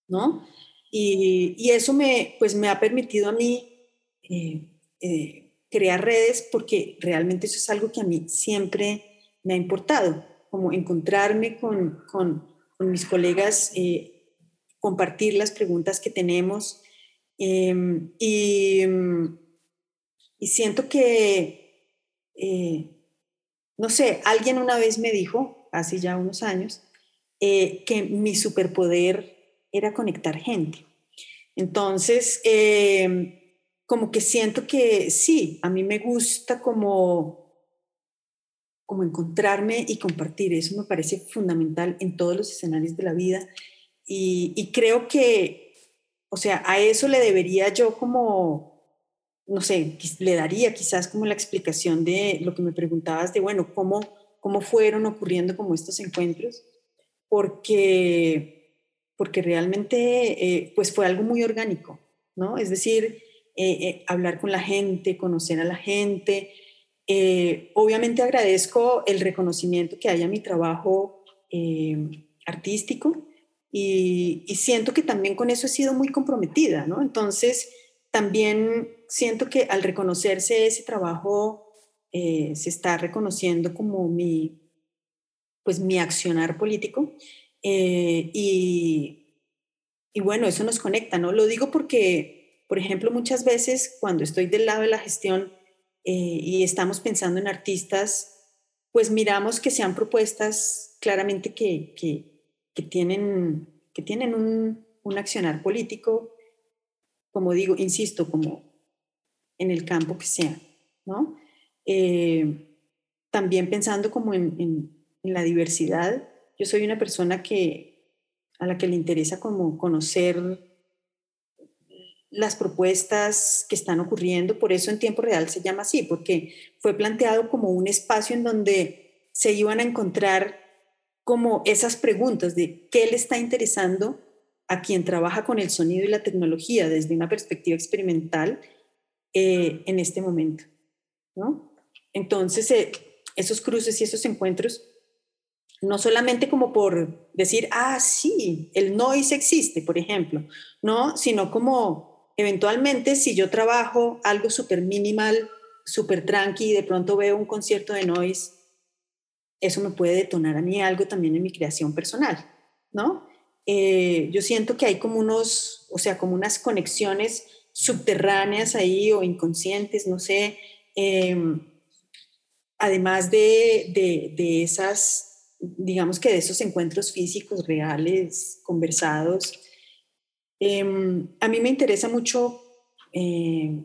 ¿no? Y, y, eso me, pues me ha permitido a mí eh, eh, crear redes porque realmente eso es algo que a mí siempre me ha importado, como encontrarme con, con, con mis colegas, eh, compartir las preguntas que tenemos em, y, siento que, no sé, alguien una vez me dijo, hace ya unos años, eh, que mi superpoder era conectar gente. Entonces, em, como que siento que sí, a mí me gusta como, como encontrarme y compartir. Eso me parece fundamental en todos los escenarios de la vida. Y, creo que, o sea, a eso le debería yo como, no sé, le daría quizás como la explicación de lo que me preguntabas de, bueno, cómo, cómo fueron ocurriendo como estos encuentros porque, porque realmente eh, pues fue algo muy orgánico, ¿no? Es decir, eh, eh, hablar con la gente, conocer a la gente. Obviamente agradezco el reconocimiento que haya a mi trabajo artístico, y, siento que también con eso he sido muy comprometida, ¿no? Entonces, también siento que al reconocerse ese trabajo, eh, se está reconociendo como mi, pues mi accionar político. Eh, y, y bueno, eso nos conecta, ¿no? Lo digo porque, por ejemplo, muchas veces cuando estoy del lado de la gestión eh, y estamos pensando en artistas, pues miramos que sean propuestas claramente que, que, tienen, que tienen un, un, accionar político, como digo, insisto, como en el campo que sea, ¿no? Eh, también pensando como en, en, la diversidad, yo soy una persona que, a la que le interesa como conocer las propuestas que están ocurriendo, por eso en tiempo real se llama así, porque fue planteado como un espacio en donde se iban a encontrar como esas preguntas de qué le está interesando a quien trabaja con el sonido y la tecnología desde una perspectiva experimental eh, en este momento. ¿no? Entonces, eh, esos cruces y esos encuentros, no solamente como por decir, ah, sí, el noise existe, por ejemplo, ¿no? sino como Eventualmente, si yo trabajo algo súper minimal, súper tranqui y de pronto veo un concierto de noise, eso me puede detonar a mí algo también en mi creación personal, ¿no? Eh, yo siento que hay como unos, o sea, como unas conexiones subterráneas ahí o inconscientes, no sé, em, además de, de, de, esas, digamos que de esos encuentros físicos reales, conversados, Em, a mí me interesa mucho eh,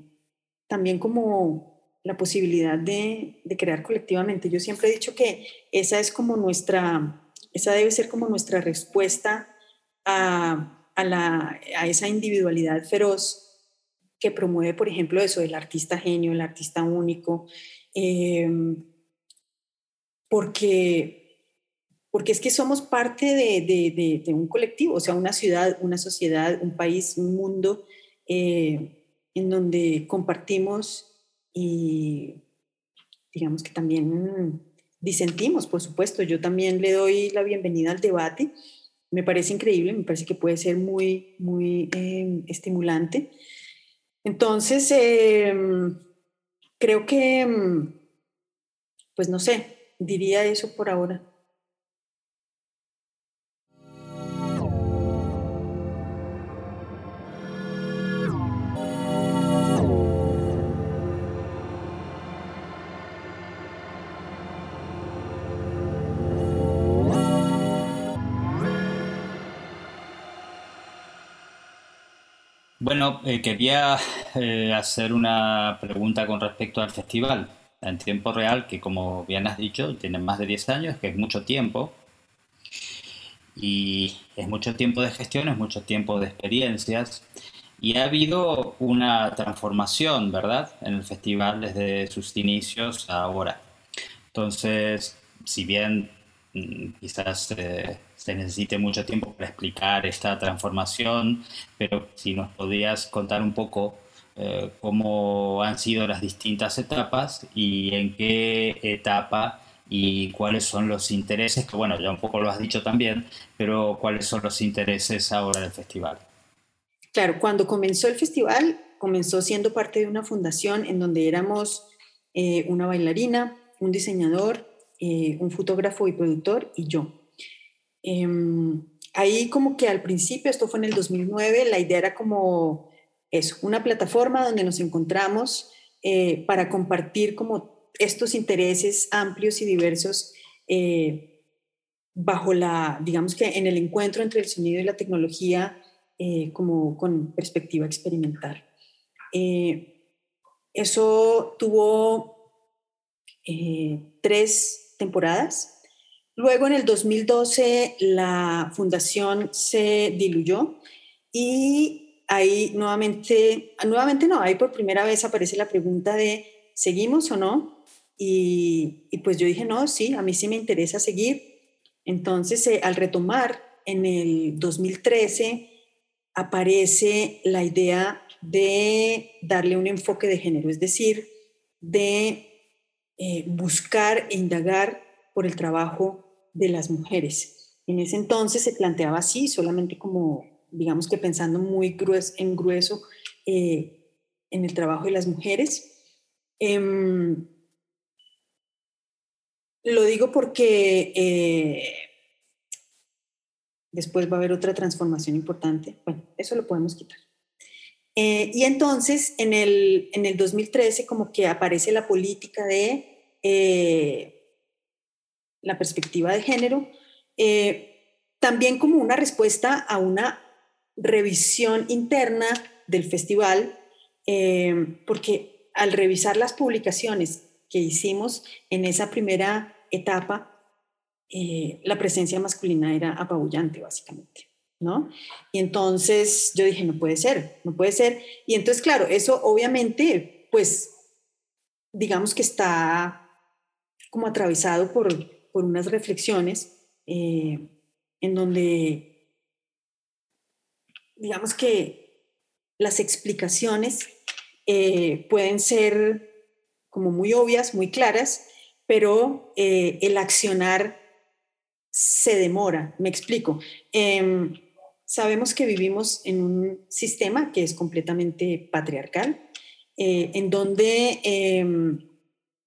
también como la posibilidad de, crear colectivamente. Yo siempre he dicho que esa es como nuestra, esa debe ser como nuestra respuesta a, la, a esa individualidad feroz que promueve, por ejemplo, eso, el artista genio, el artista único, em, porque porque es que somos parte de, un colectivo, o sea, una ciudad, una sociedad, un país, un mundo eh, en donde compartimos y digamos que también disentimos, por supuesto. Yo también le doy la bienvenida al debate. Me parece increíble, me parece que puede ser muy, muy em, estimulante. Entonces, em, creo que, em, pues no sé, diría eso por ahora. Bueno, eh, quería eh, hacer una pregunta con respecto al festival en tiempo real, que como bien has dicho, tiene más de 10 años, que es mucho tiempo. Y es mucho tiempo de gestión, es mucho tiempo de experiencias. Y ha habido una transformación, ¿verdad?, en el festival desde sus inicios a ahora. Entonces, si bien mm, quizás eh, se necesite mucho tiempo para explicar esta transformación, pero si nos podías contar un poco eh, cómo han sido las distintas etapas y en qué etapa y cuáles son los intereses, que bueno, ya un poco lo has dicho también, pero cuáles son los intereses ahora del festival. Claro, cuando comenzó el festival, comenzó siendo parte de una fundación en donde éramos eh, una bailarina, un diseñador, eh, un fotógrafo y productor y yo. Em, ahí como que al principio, esto fue en el 2009, la idea era como eso, una plataforma donde nos encontramos eh, para compartir como estos intereses amplios y diversos eh, bajo la, digamos que en el encuentro entre el sonido y la tecnología eh, como con perspectiva experimental. eso tuvo tres temporadas Luego, en el 2012, la fundación se diluyó y ahí nuevamente, nuevamente no, ahí por primera vez aparece la pregunta de, ¿seguimos o no? Y, pues yo dije, no, sí, a mí sí me interesa seguir. Entonces, eh, al retomar, en el 2013 aparece la idea de darle un enfoque de género, es decir, de eh, buscar e indagar por el trabajo de las mujeres. En ese entonces se planteaba así, solamente como, digamos que pensando muy grueso, en grueso eh, en el trabajo de las mujeres. Em, lo digo porque eh, después va a haber otra transformación importante. Bueno, eso lo podemos quitar. Eh, y entonces, en el, en el 2013, como que aparece la política de la perspectiva de género, eh, también como una respuesta a una revisión interna del festival, porque al revisar las publicaciones que hicimos en esa primera etapa, la presencia masculina era apabullante, básicamente. ¿no? Y entonces yo dije, no puede ser, no puede ser. Y entonces, claro, eso obviamente, pues, digamos que está como atravesado por, por unas reflexiones eh, en donde, digamos que las explicaciones eh, pueden ser como muy obvias, muy claras, pero eh, el accionar se demora. Me explico. Em, sabemos que vivimos en un sistema que es completamente patriarcal, en donde, em,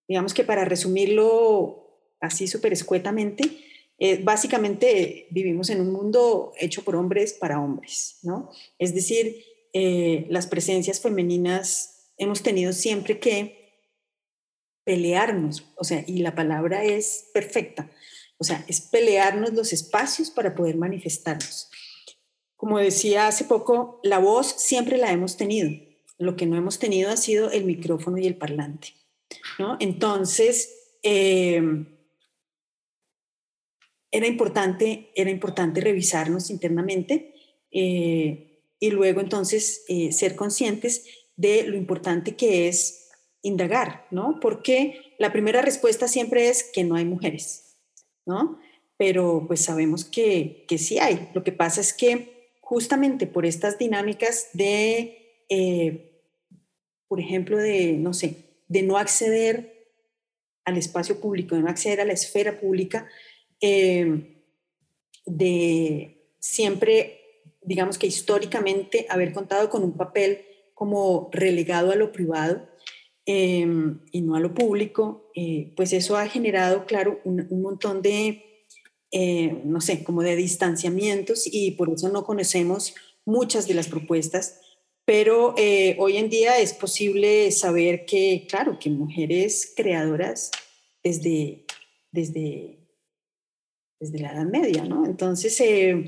digamos que para resumirlo así súper escuetamente, eh, básicamente vivimos en un mundo hecho por hombres para hombres, ¿no? Es decir, eh, las presencias femeninas hemos tenido siempre que pelearnos, o sea, y la palabra es perfecta, o sea, es pelearnos los espacios para poder manifestarnos. Como decía hace poco, la voz siempre la hemos tenido. Lo que no hemos tenido ha sido el micrófono y el parlante. ¿no? Entonces, eh, era, importante, era importante revisarnos internamente eh, y luego entonces eh, ser conscientes de lo importante que es indagar, ¿no? Porque la primera respuesta siempre es que no hay mujeres, ¿no? Pero pues sabemos que, que sí hay. Lo que pasa es que justamente por estas dinámicas de, eh, por ejemplo, de, no sé, de no acceder al espacio público, de no acceder a la esfera pública, eh, de siempre, digamos que históricamente, haber contado con un papel como relegado a lo privado eh, y no a lo público, pues eso ha generado, claro, un montón de eh, no sé, como de distanciamientos y por eso no conocemos muchas de las propuestas, pero eh, hoy en día es posible saber que, claro, que mujeres creadoras desde, desde, desde la Edad Media, ¿no? Entonces, eh,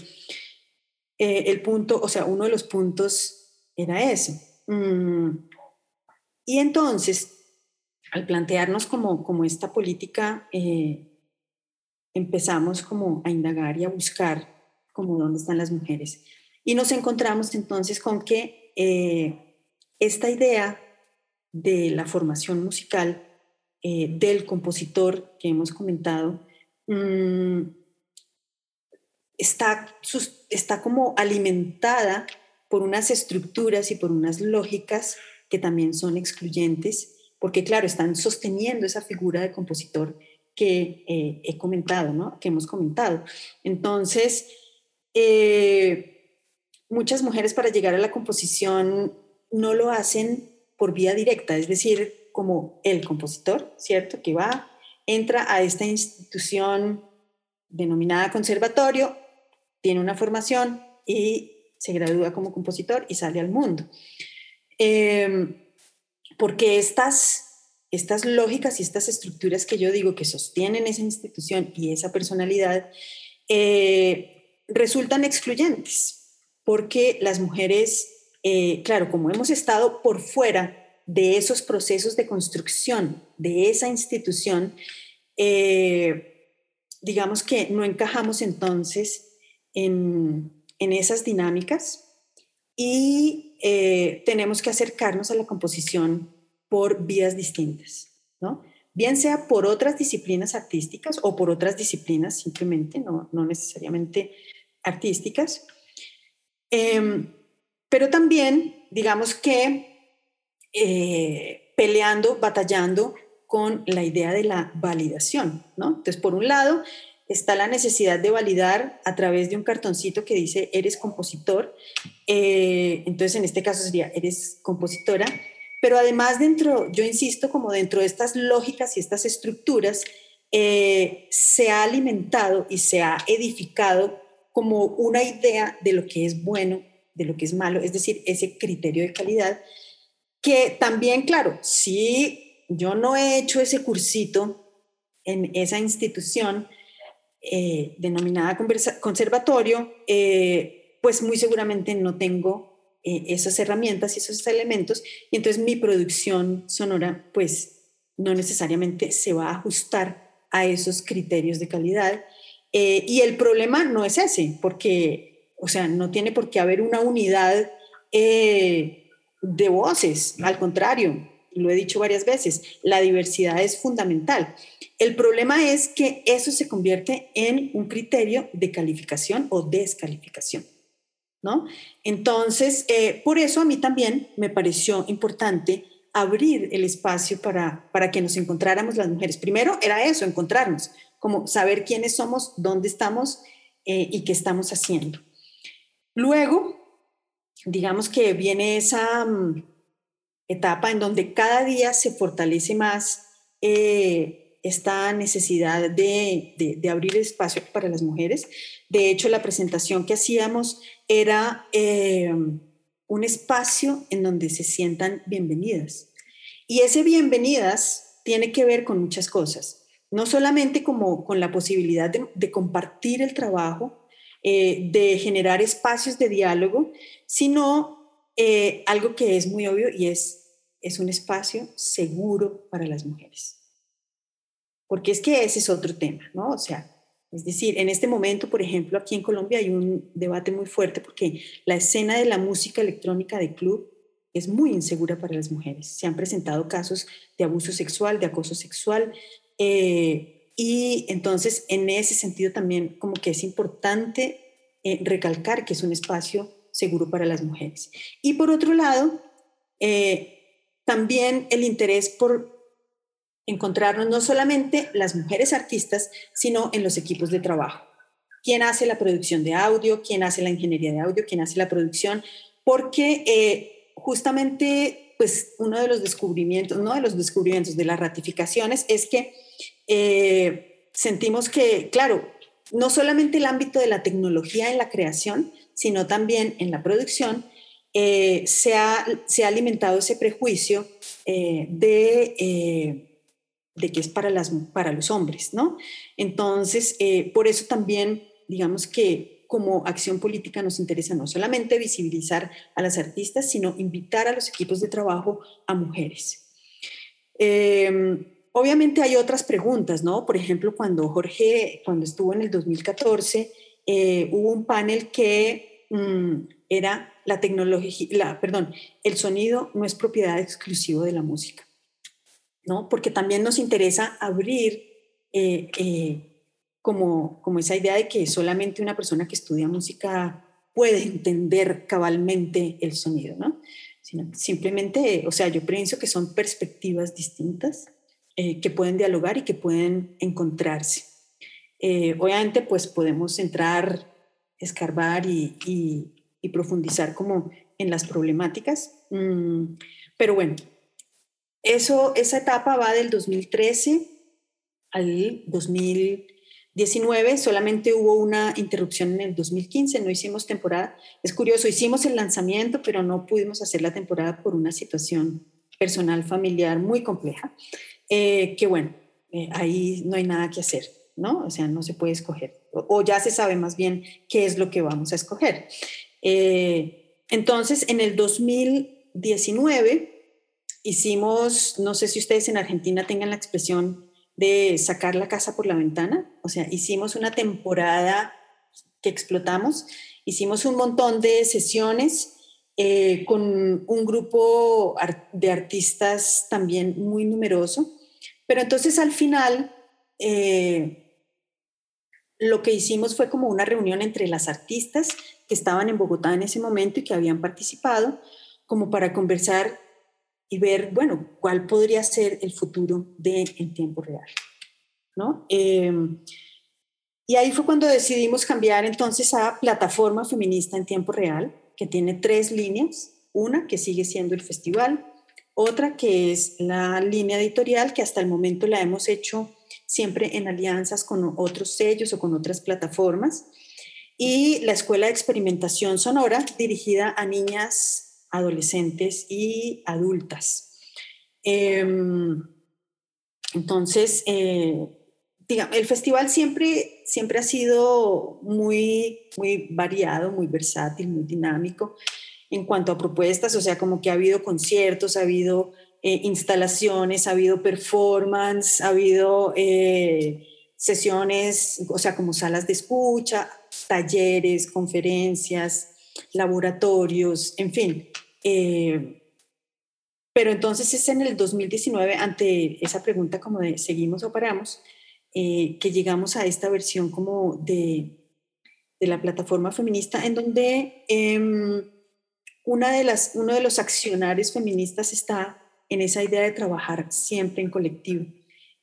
el punto, o sea, uno de los puntos era ese. Mm, y entonces, al plantearnos como, como esta política empezamos como a indagar y a buscar como dónde están las mujeres. Y nos encontramos entonces con que eh, esta idea de la formación musical eh, del compositor que hemos comentado mm, está, está como alimentada por unas estructuras y por unas lógicas que también son excluyentes, porque claro, están sosteniendo esa figura de compositor que eh, he comentado, ¿no? que hemos comentado. Entonces, eh, muchas mujeres para llegar a la composición no lo hacen por vía directa, es decir, como el compositor, ¿cierto? Que va, entra a esta institución denominada conservatorio, tiene una formación y se gradúa como compositor y sale al mundo. Em, porque estas estas lógicas y estas estructuras que yo digo que sostienen esa institución y esa personalidad eh, resultan excluyentes, porque las mujeres, eh, claro, como hemos estado por fuera de esos procesos de construcción de esa institución, eh, digamos que no encajamos entonces en, en esas dinámicas y tenemos que acercarnos a la composición por vías distintas, ¿no? Bien sea por otras disciplinas artísticas o por otras disciplinas simplemente, no, no necesariamente artísticas. Em, pero también, digamos que eh, peleando, batallando con la idea de la validación, ¿no? Entonces, por un lado, está la necesidad de validar a través de un cartoncito que dice eres compositor. Eh, entonces, en este caso sería eres compositora. Pero además dentro, yo insisto, como dentro de estas lógicas y estas estructuras, eh, se ha alimentado y se ha edificado como una idea de lo que es bueno, de lo que es malo, es decir, ese criterio de calidad, que también, claro, si yo no he hecho ese cursito en esa institución eh, denominada conservatorio, eh, pues muy seguramente no tengo esas herramientas y esos elementos, y entonces mi producción sonora, pues no necesariamente se va a ajustar a esos criterios de calidad. Eh, y el problema no es ese, porque, o sea, no tiene por qué haber una unidad eh, de voces, al contrario, lo he dicho varias veces, la diversidad es fundamental. El problema es que eso se convierte en un criterio de calificación o descalificación. ¿No? Entonces, eh, por eso a mí también me pareció importante abrir el espacio para, para que nos encontráramos las mujeres. Primero era eso, encontrarnos, como saber quiénes somos, dónde estamos eh, y qué estamos haciendo. Luego, digamos que viene esa mm, etapa en donde cada día se fortalece más eh, esta necesidad de, de, abrir espacio para las mujeres. De hecho, la presentación que hacíamos era... Eh, un espacio en donde se sientan bienvenidas. Y ese bienvenidas tiene que ver con muchas cosas, no solamente como con la posibilidad de, compartir el trabajo, eh, de generar espacios de diálogo, sino algo que es muy obvio y es, es un espacio seguro para las mujeres. Porque es que ese es otro tema, ¿no? O sea, es decir, en este momento, por ejemplo, aquí en Colombia hay un debate muy fuerte porque la escena de la música electrónica de club es muy insegura para las mujeres. Se han presentado casos de abuso sexual, de acoso sexual. Eh, y entonces, en ese sentido también como que es importante eh, recalcar que es un espacio seguro para las mujeres. Y por otro lado, eh, también el interés por encontrarnos no solamente las mujeres artistas, sino en los equipos de trabajo. ¿Quién hace la producción de audio? ¿Quién hace la ingeniería de audio? ¿Quién hace la producción? Porque eh, justamente, pues uno de los descubrimientos, uno de los descubrimientos de las ratificaciones es que eh, sentimos que, claro, no solamente el ámbito de la tecnología en la creación, sino también en la producción, eh, se, ha, se, ha, alimentado ese prejuicio de de que es para, las, para los hombres, ¿no? Entonces, eh, por eso también, digamos que como acción política nos interesa no solamente visibilizar a las artistas, sino invitar a los equipos de trabajo a mujeres. Em, obviamente hay otras preguntas, ¿no? Por ejemplo, cuando Jorge, cuando estuvo en el 2014, eh, hubo un panel que mm, era la tecnología, la, perdón, el sonido no es propiedad exclusiva de la música. Porque también nos interesa abrir eh, eh, como, como esa idea de que solamente una persona que estudia música puede entender cabalmente el sonido, ¿no? simplemente, o sea, yo pienso que son perspectivas distintas eh, que pueden dialogar y que pueden encontrarse. obviamente, pues podemos entrar, escarbar y, y, profundizar como en las problemáticas, mm, pero bueno, eso, esa etapa va del 2013 al 2019, solamente hubo una interrupción en el 2015, no hicimos temporada. Es curioso, hicimos el lanzamiento, pero no pudimos hacer la temporada por una situación personal, familiar muy compleja, eh, que bueno, eh, ahí no hay nada que hacer, ¿no? O sea, no se puede escoger, o, ya se sabe más bien qué es lo que vamos a escoger. Eh, entonces, en el 2019 hicimos, no sé si ustedes en Argentina tengan la expresión de sacar la casa por la ventana, o sea, hicimos una temporada que explotamos, hicimos un montón de sesiones eh, con un grupo de artistas también muy numeroso, pero entonces al final eh, lo que hicimos fue como una reunión entre las artistas que estaban en Bogotá en ese momento y que habían participado, como para conversar y ver, bueno, cuál podría ser el futuro de en tiempo real. ¿no? Em, Y ahí fue cuando decidimos cambiar entonces a plataforma feminista en tiempo real, que tiene tres líneas. Una que sigue siendo el festival, otra que es la línea editorial, que hasta el momento la hemos hecho siempre en alianzas con otros sellos o con otras plataformas. Y la Escuela de Experimentación Sonora, dirigida a niñas, adolescentes y adultas. Em, entonces, eh, digamos, el festival siempre, siempre ha sido muy, muy variado, muy versátil, muy dinámico en cuanto a propuestas, o sea, como que ha habido conciertos, ha habido eh, instalaciones, ha habido performance, ha habido eh, sesiones, o sea, como salas de escucha, talleres, conferencias, laboratorios, en fin. Eh, pero entonces es en el 2019, ante esa pregunta como de seguimos o paramos, que llegamos a esta versión como de, de la plataforma feminista, en donde em, una de las, uno de los accionarios feministas está en esa idea de trabajar siempre en colectivo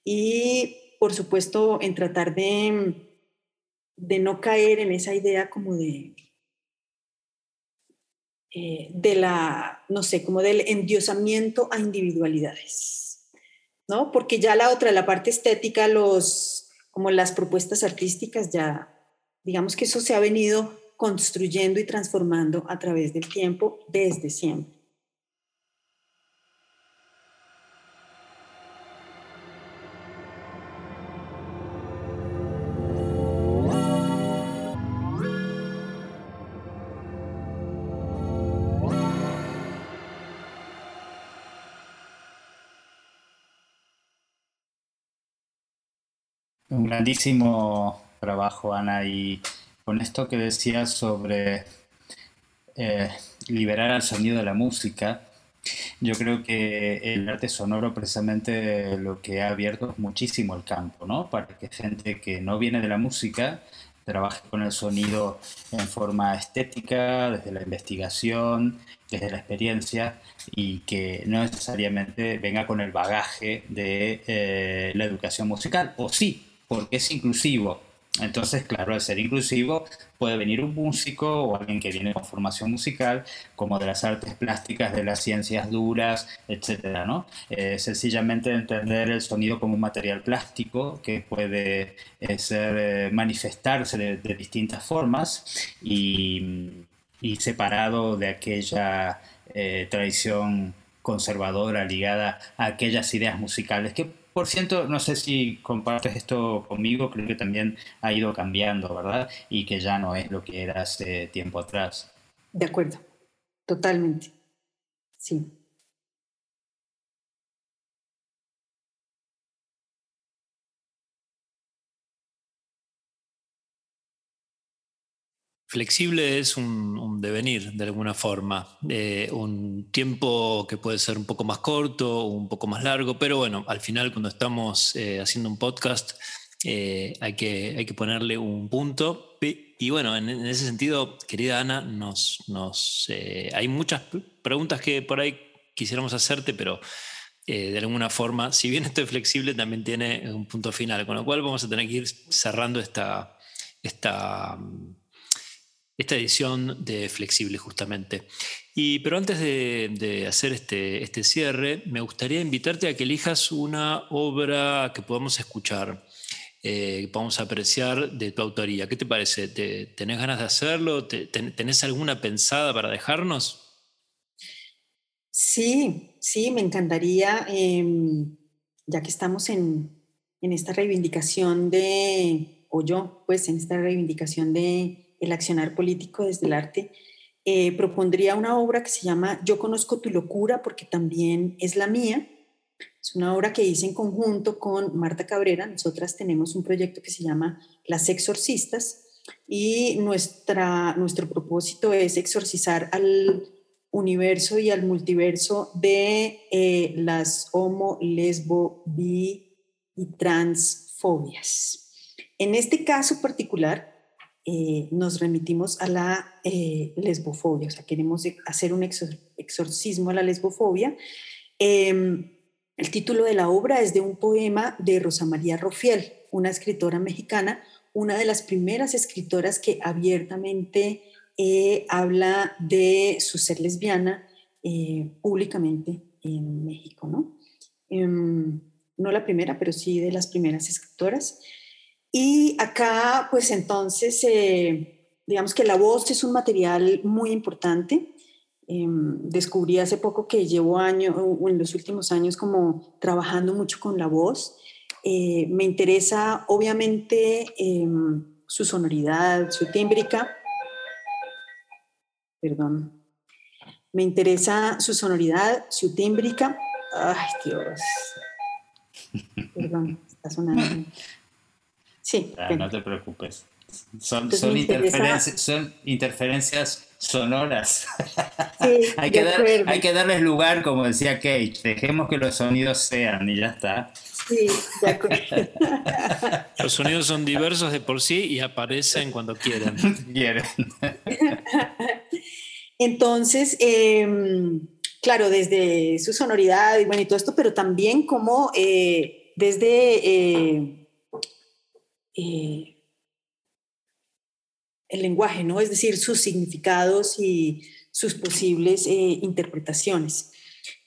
y, por supuesto, en tratar de, de no caer en esa idea como de, eh, de la, no sé, como del endiosamiento a individualidades, ¿no? Porque ya la otra, la parte estética, los, como las propuestas artísticas, ya, digamos que eso se ha venido construyendo y transformando a través del tiempo desde siempre. Un grandísimo trabajo, Ana, y con esto que decías sobre eh, liberar al sonido de la música, yo creo que el arte sonoro precisamente lo que ha abierto es muchísimo el campo, ¿no? Para que gente que no viene de la música trabaje con el sonido en forma estética, desde la investigación, desde la experiencia y que no necesariamente venga con el bagaje de eh, la educación musical, o sí, porque es inclusivo. Entonces, claro, al ser inclusivo puede venir un músico o alguien que viene con formación musical, como de las artes plásticas, de las ciencias duras, etcétera, ¿no? Eh, sencillamente entender el sonido como un material plástico que puede eh, ser, eh, manifestarse de, distintas formas y, y, separado de aquella tradición conservadora ligada a aquellas ideas musicales que por ciento, no sé si compartes esto conmigo, creo que también ha ido cambiando, ¿verdad? Y que ya no es lo que era hace tiempo atrás. De acuerdo, totalmente. Sí. Flexible es un, devenir de alguna forma, eh, un tiempo que puede ser un poco más corto, un poco más largo, pero bueno, al final cuando estamos eh, haciendo un podcast eh, hay, que, hay que ponerle un punto. Y bueno, en, ese sentido, querida Ana, nos, nos, hay muchas preguntas que por ahí quisiéramos hacerte, pero de alguna forma, si bien esto es flexible, también tiene un punto final, con lo cual vamos a tener que ir cerrando esta... esta esta edición de Flexible justamente. Y, pero antes de, hacer este, este, cierre, me gustaría invitarte a que elijas una obra que podamos escuchar, eh, que podamos apreciar de tu autoría. ¿Qué te parece? ¿Tenés ganas de hacerlo? ¿Tenés alguna pensada para dejarnos? Sí, sí, me encantaría, em, ya que estamos en, en esta reivindicación de, o yo, pues en esta reivindicación de el accionar político desde el arte, eh, propondría una obra que se llama Yo conozco tu locura porque también es la mía. Es una obra que hice en conjunto con Marta Cabrera. Nosotras tenemos un proyecto que se llama Las Exorcistas y nuestra, nuestro propósito es exorcizar al universo y al multiverso de eh, las homo, lesbo, bi y transfobias. En este caso particular, eh, nos remitimos a la eh, lesbofobia, o sea, queremos hacer un exorcismo a la lesbofobia. Em, el título de la obra es de un poema de Rosa María Rofiel, una escritora mexicana una de las primeras escritoras que abiertamente eh, habla de su ser lesbiana eh, públicamente en México, ¿no? Em, no la primera, pero sí de las primeras escritoras. Y acá, pues entonces, eh, digamos que la voz es un material muy importante. Em, descubrí hace poco que llevo años, en los últimos años, como trabajando mucho con la voz. Eh, me interesa, obviamente, em, su sonoridad, su tímbrica. Perdón. Me interesa su sonoridad, su tímbrica. Ay, Dios. Perdón, está sonando. Sí. Ah, no te preocupes. Son, son, interferencias, son interferencias sonoras. Sí, hay, que hay que darles lugar, como decía Kate. Dejemos que los sonidos sean y ya está. Sí, de acuerdo. Los sonidos son diversos de por sí y aparecen cuando quieren. Quieren. Entonces, em, claro, desde su sonoridad y bueno, y todo esto, pero también como eh, desde eh, eh, el lenguaje, ¿no? Es decir, sus significados y sus posibles interpretaciones.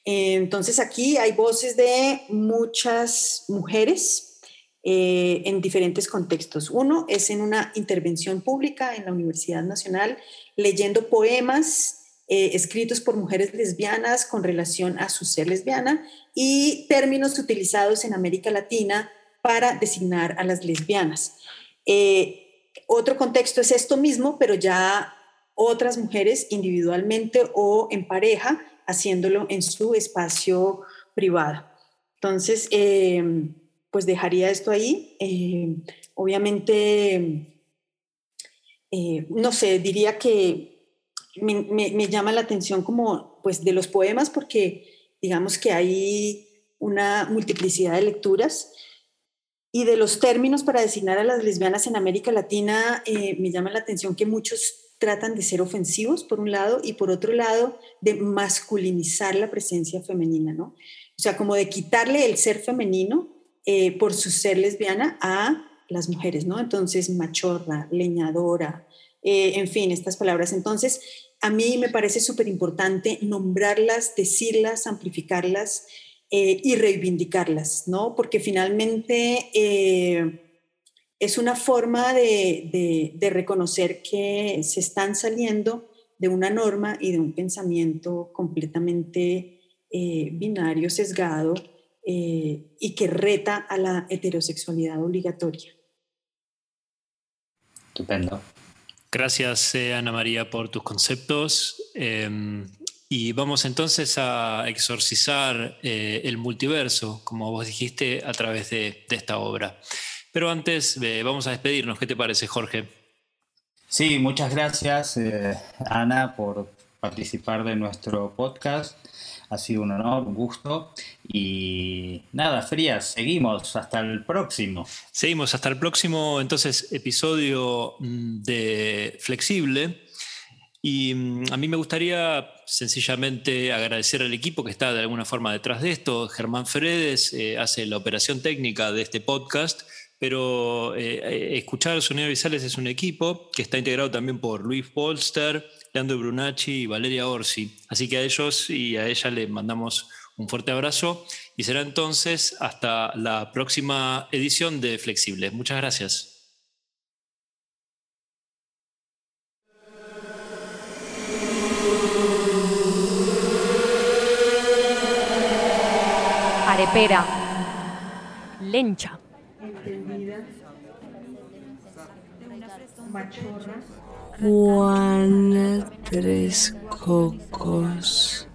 Entonces aquí hay voces de muchas mujeres en diferentes contextos. Uno es en una intervención pública en la Universidad Nacional, leyendo poemas eh, escritos por mujeres lesbianas con relación a su ser lesbiana y términos utilizados en América Latina para designar a las lesbianas. Eh, otro contexto es esto mismo, pero ya otras mujeres individualmente o en pareja haciéndolo en su espacio privado. Entonces, eh, pues dejaría esto ahí. obviamente, no sé, diría que me, llama la atención como pues de los poemas porque digamos que hay una multiplicidad de lecturas y de los términos para designar a las lesbianas en América Latina eh, me llama la atención que muchos tratan de ser ofensivos por un lado y por otro lado de masculinizar la presencia femenina, ¿no? O sea, como de quitarle el ser femenino eh, por su ser lesbiana a las mujeres, ¿no? Entonces, machorra, leñadora, eh, en fin, estas palabras. Entonces, a mí me parece súper importante nombrarlas, decirlas, amplificarlas eh, y reivindicarlas, ¿no? Porque finalmente eh, es una forma de, reconocer que se están saliendo de una norma y de un pensamiento completamente binario, sesgado y que reta a la heterosexualidad obligatoria. Estupendo. Gracias, eh, Ana María, por tus conceptos. Y vamos entonces a exorcizar eh, el multiverso, como vos dijiste, a través de, esta obra. Pero antes eh, vamos a despedirnos. ¿Qué te parece, Jorge? Sí, muchas gracias, Ana, por participar de nuestro podcast. Ha sido un honor, un gusto. Y nada, Frías, seguimos hasta el próximo. Seguimos hasta el próximo, entonces, episodio mm, de Flexible. Y mm, a mí me gustaría sencillamente agradecer al equipo que está de alguna forma detrás de esto. Germán Fredes eh, hace la operación técnica de este podcast, pero eh, escuchar Sonido Visales es un equipo que está integrado también por Luis Polster, Leandro Brunacci y Valeria Orsi. Así que a ellos y a ella le mandamos un fuerte abrazo y será entonces hasta la próxima edición de Flexible. Muchas gracias. Arepera. Lencha. Juana Tres Cocos.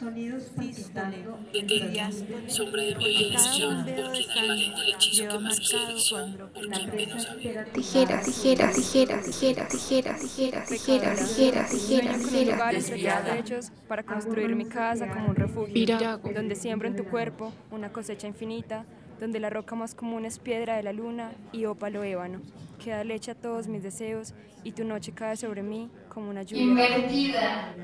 Y aborrezco cada sonido pequeñas sombra de violencia, porque nadie del hechizo que más selección, por quien menos Tijeras, tijeras, tijeras, tijeras, tijeras, tijeras, tijeras, tijeras, tijeras, tijeras, hechos para construir mi casa como un refugio, donde siembro en tu cuerpo una cosecha infinita, donde la roca más común es piedra de la luna y ópalo ébano. Que da leche a todos mis deseos y tu noche cae sobre mí como una lluvia. Invertida.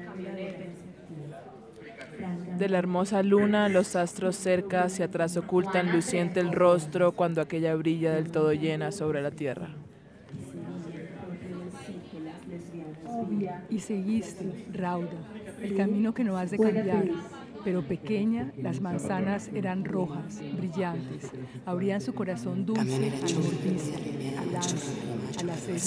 De la hermosa luna, los astros cerca hacia atrás ocultan luciente el rostro cuando aquella brilla del todo llena sobre la tierra. Y seguiste, Rauda, el camino que no has de cambiar. Pero pequeña, las manzanas eran rojas, brillantes, abrían su corazón dulce al mordisco, al ansia, a la sed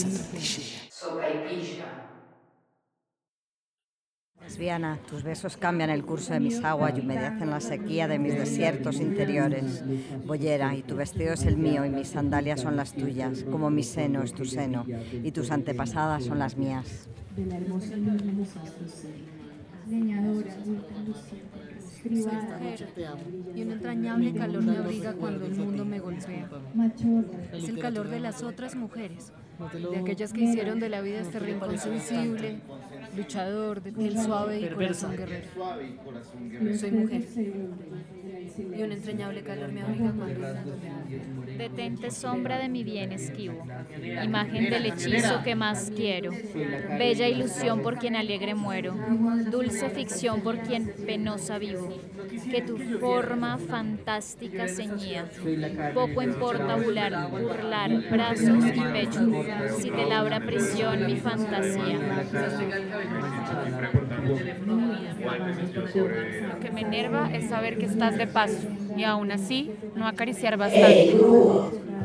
Lesbiana, tus besos cambian el curso de mis aguas y humedecen la sequía de mis desiertos interiores. Boyera, y tu vestido es el mío y mis sandalias son las tuyas, como mi seno es tu seno y tus antepasadas son las mías. De la hermosa leñadora, y un entrañable calor me abriga cuando el mundo me golpea. Es el calor de las otras mujeres, de aquellas que hicieron de la vida este rincón sensible, luchador, de piel suave y corazón guerrero. Soy mujer y un entrañable calor me abriga cuando Detente sombra de mi bien esquivo, imagen del hechizo que más quiero, bella ilusión por quien alegre muero, dulce ficción por quien penosa vivo, que tu forma fantástica ceñía, poco importa burlar, burlar brazos y pechos, si te labra prisión mi fantasía. Lo que me enerva es saber que estás de paso y aún así no acariciar bastante.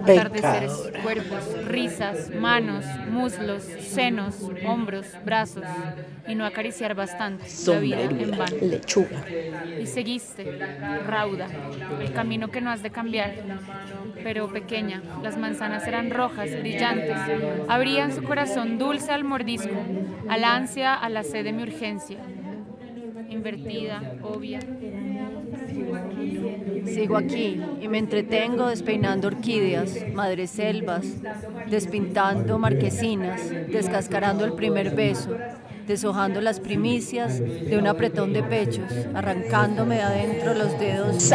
Atardeceres, cuerpos, risas, manos, muslos, senos, hombros, brazos y no acariciar bastante la vida en vano. Lechuga. Y seguiste, rauda, el camino que no has de cambiar. Pero pequeña, las manzanas eran rojas, brillantes, abrían su corazón dulce al mordisco, al ansia, a la sed de mi urgencia invertida, obvia. Sigo aquí y me entretengo despeinando orquídeas, madreselvas, despintando marquesinas, descascarando el primer beso, deshojando las primicias de un apretón de pechos, arrancándome de adentro los dedos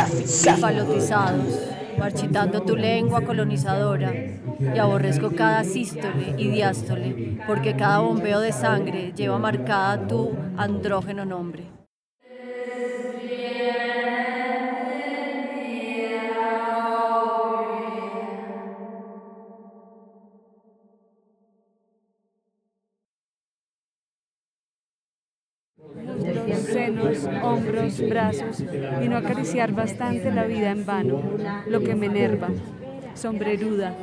falotizados, marchitando tu lengua colonizadora. Y aborrezco cada sístole y diástole, porque cada bombeo de sangre lleva marcada tu andrógeno nombre. Hombros, brazos y no acariciar bastante la vida en vano, lo que me enerva, sombreruda.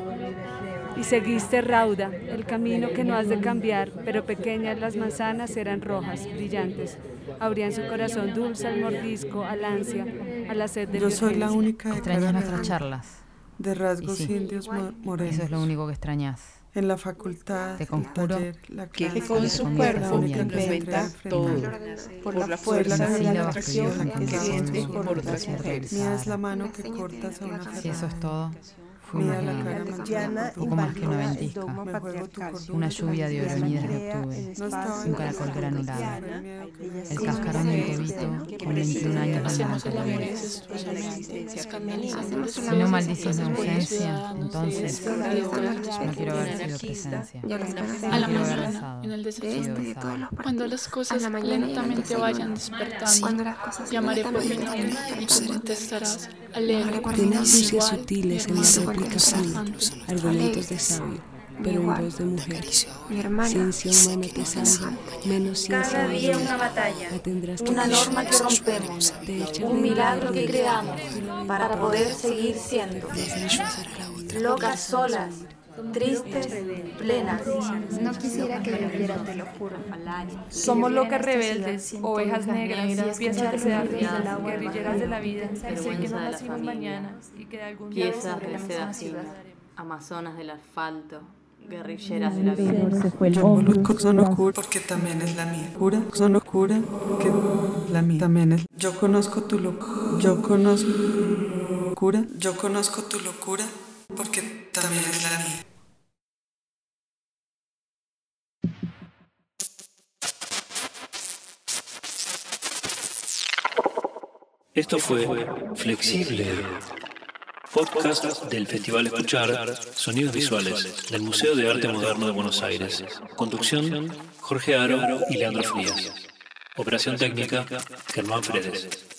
Y seguiste rauda, el camino que no has de cambiar, pero pequeñas las manzanas eran rojas, brillantes. Abrían su corazón dulce al mordisco, al ansia, a la sed de Yo soy la única Extrañas nuestras charlas. De rasgos indios morenos. Eso es lo único que extrañas en la facultad, te conjuro la que con su cuerpo inventa todo por la fuerza de la atracción que siente por otras mujeres. Mía es la mano que cortas a una Si eso es todo, La cara poco más que una ventisca, una lluvia de oroñidas de octubre, un caracol granulado, el cascarón de un cobito con 21 años de Si no maldices la ausencia, entonces no quiero haber sido presencia. A la mañana, en el desierto, cuando las cosas lentamente vayan despertando, llamaré por mi nombre y tú contestarás, alegre, sutiles en la argumentos de sabio, pero en voz de mujer. Ciencia humana te salva, menos ciencia Cada día una batalla, una norma que rompemos, un milagro que creamos para poder seguir siendo. Locas solas, tristes, plenas. No quisiera que viviera, te lo juro. Somos locas rebeldes, ovejas negras, piezas de seda guerrilleras de la vida, sé que no nacimos mañana y que de algún día piezas de seda amazonas del asfalto, guerrilleras de la vida. Yo conozco Sonocura porque también es la mía. Cura, Sonocura, que la mía también es. Yo conozco tu locura. Yo conozco cura. Yo conozco tu locura porque también. Esto fue Flexible, podcast del Festival Escuchar Sonidos Visuales del Museo de Arte Moderno de Buenos Aires. Conducción, Jorge Aro y Leandro Frías. Operación técnica, Germán Fredes.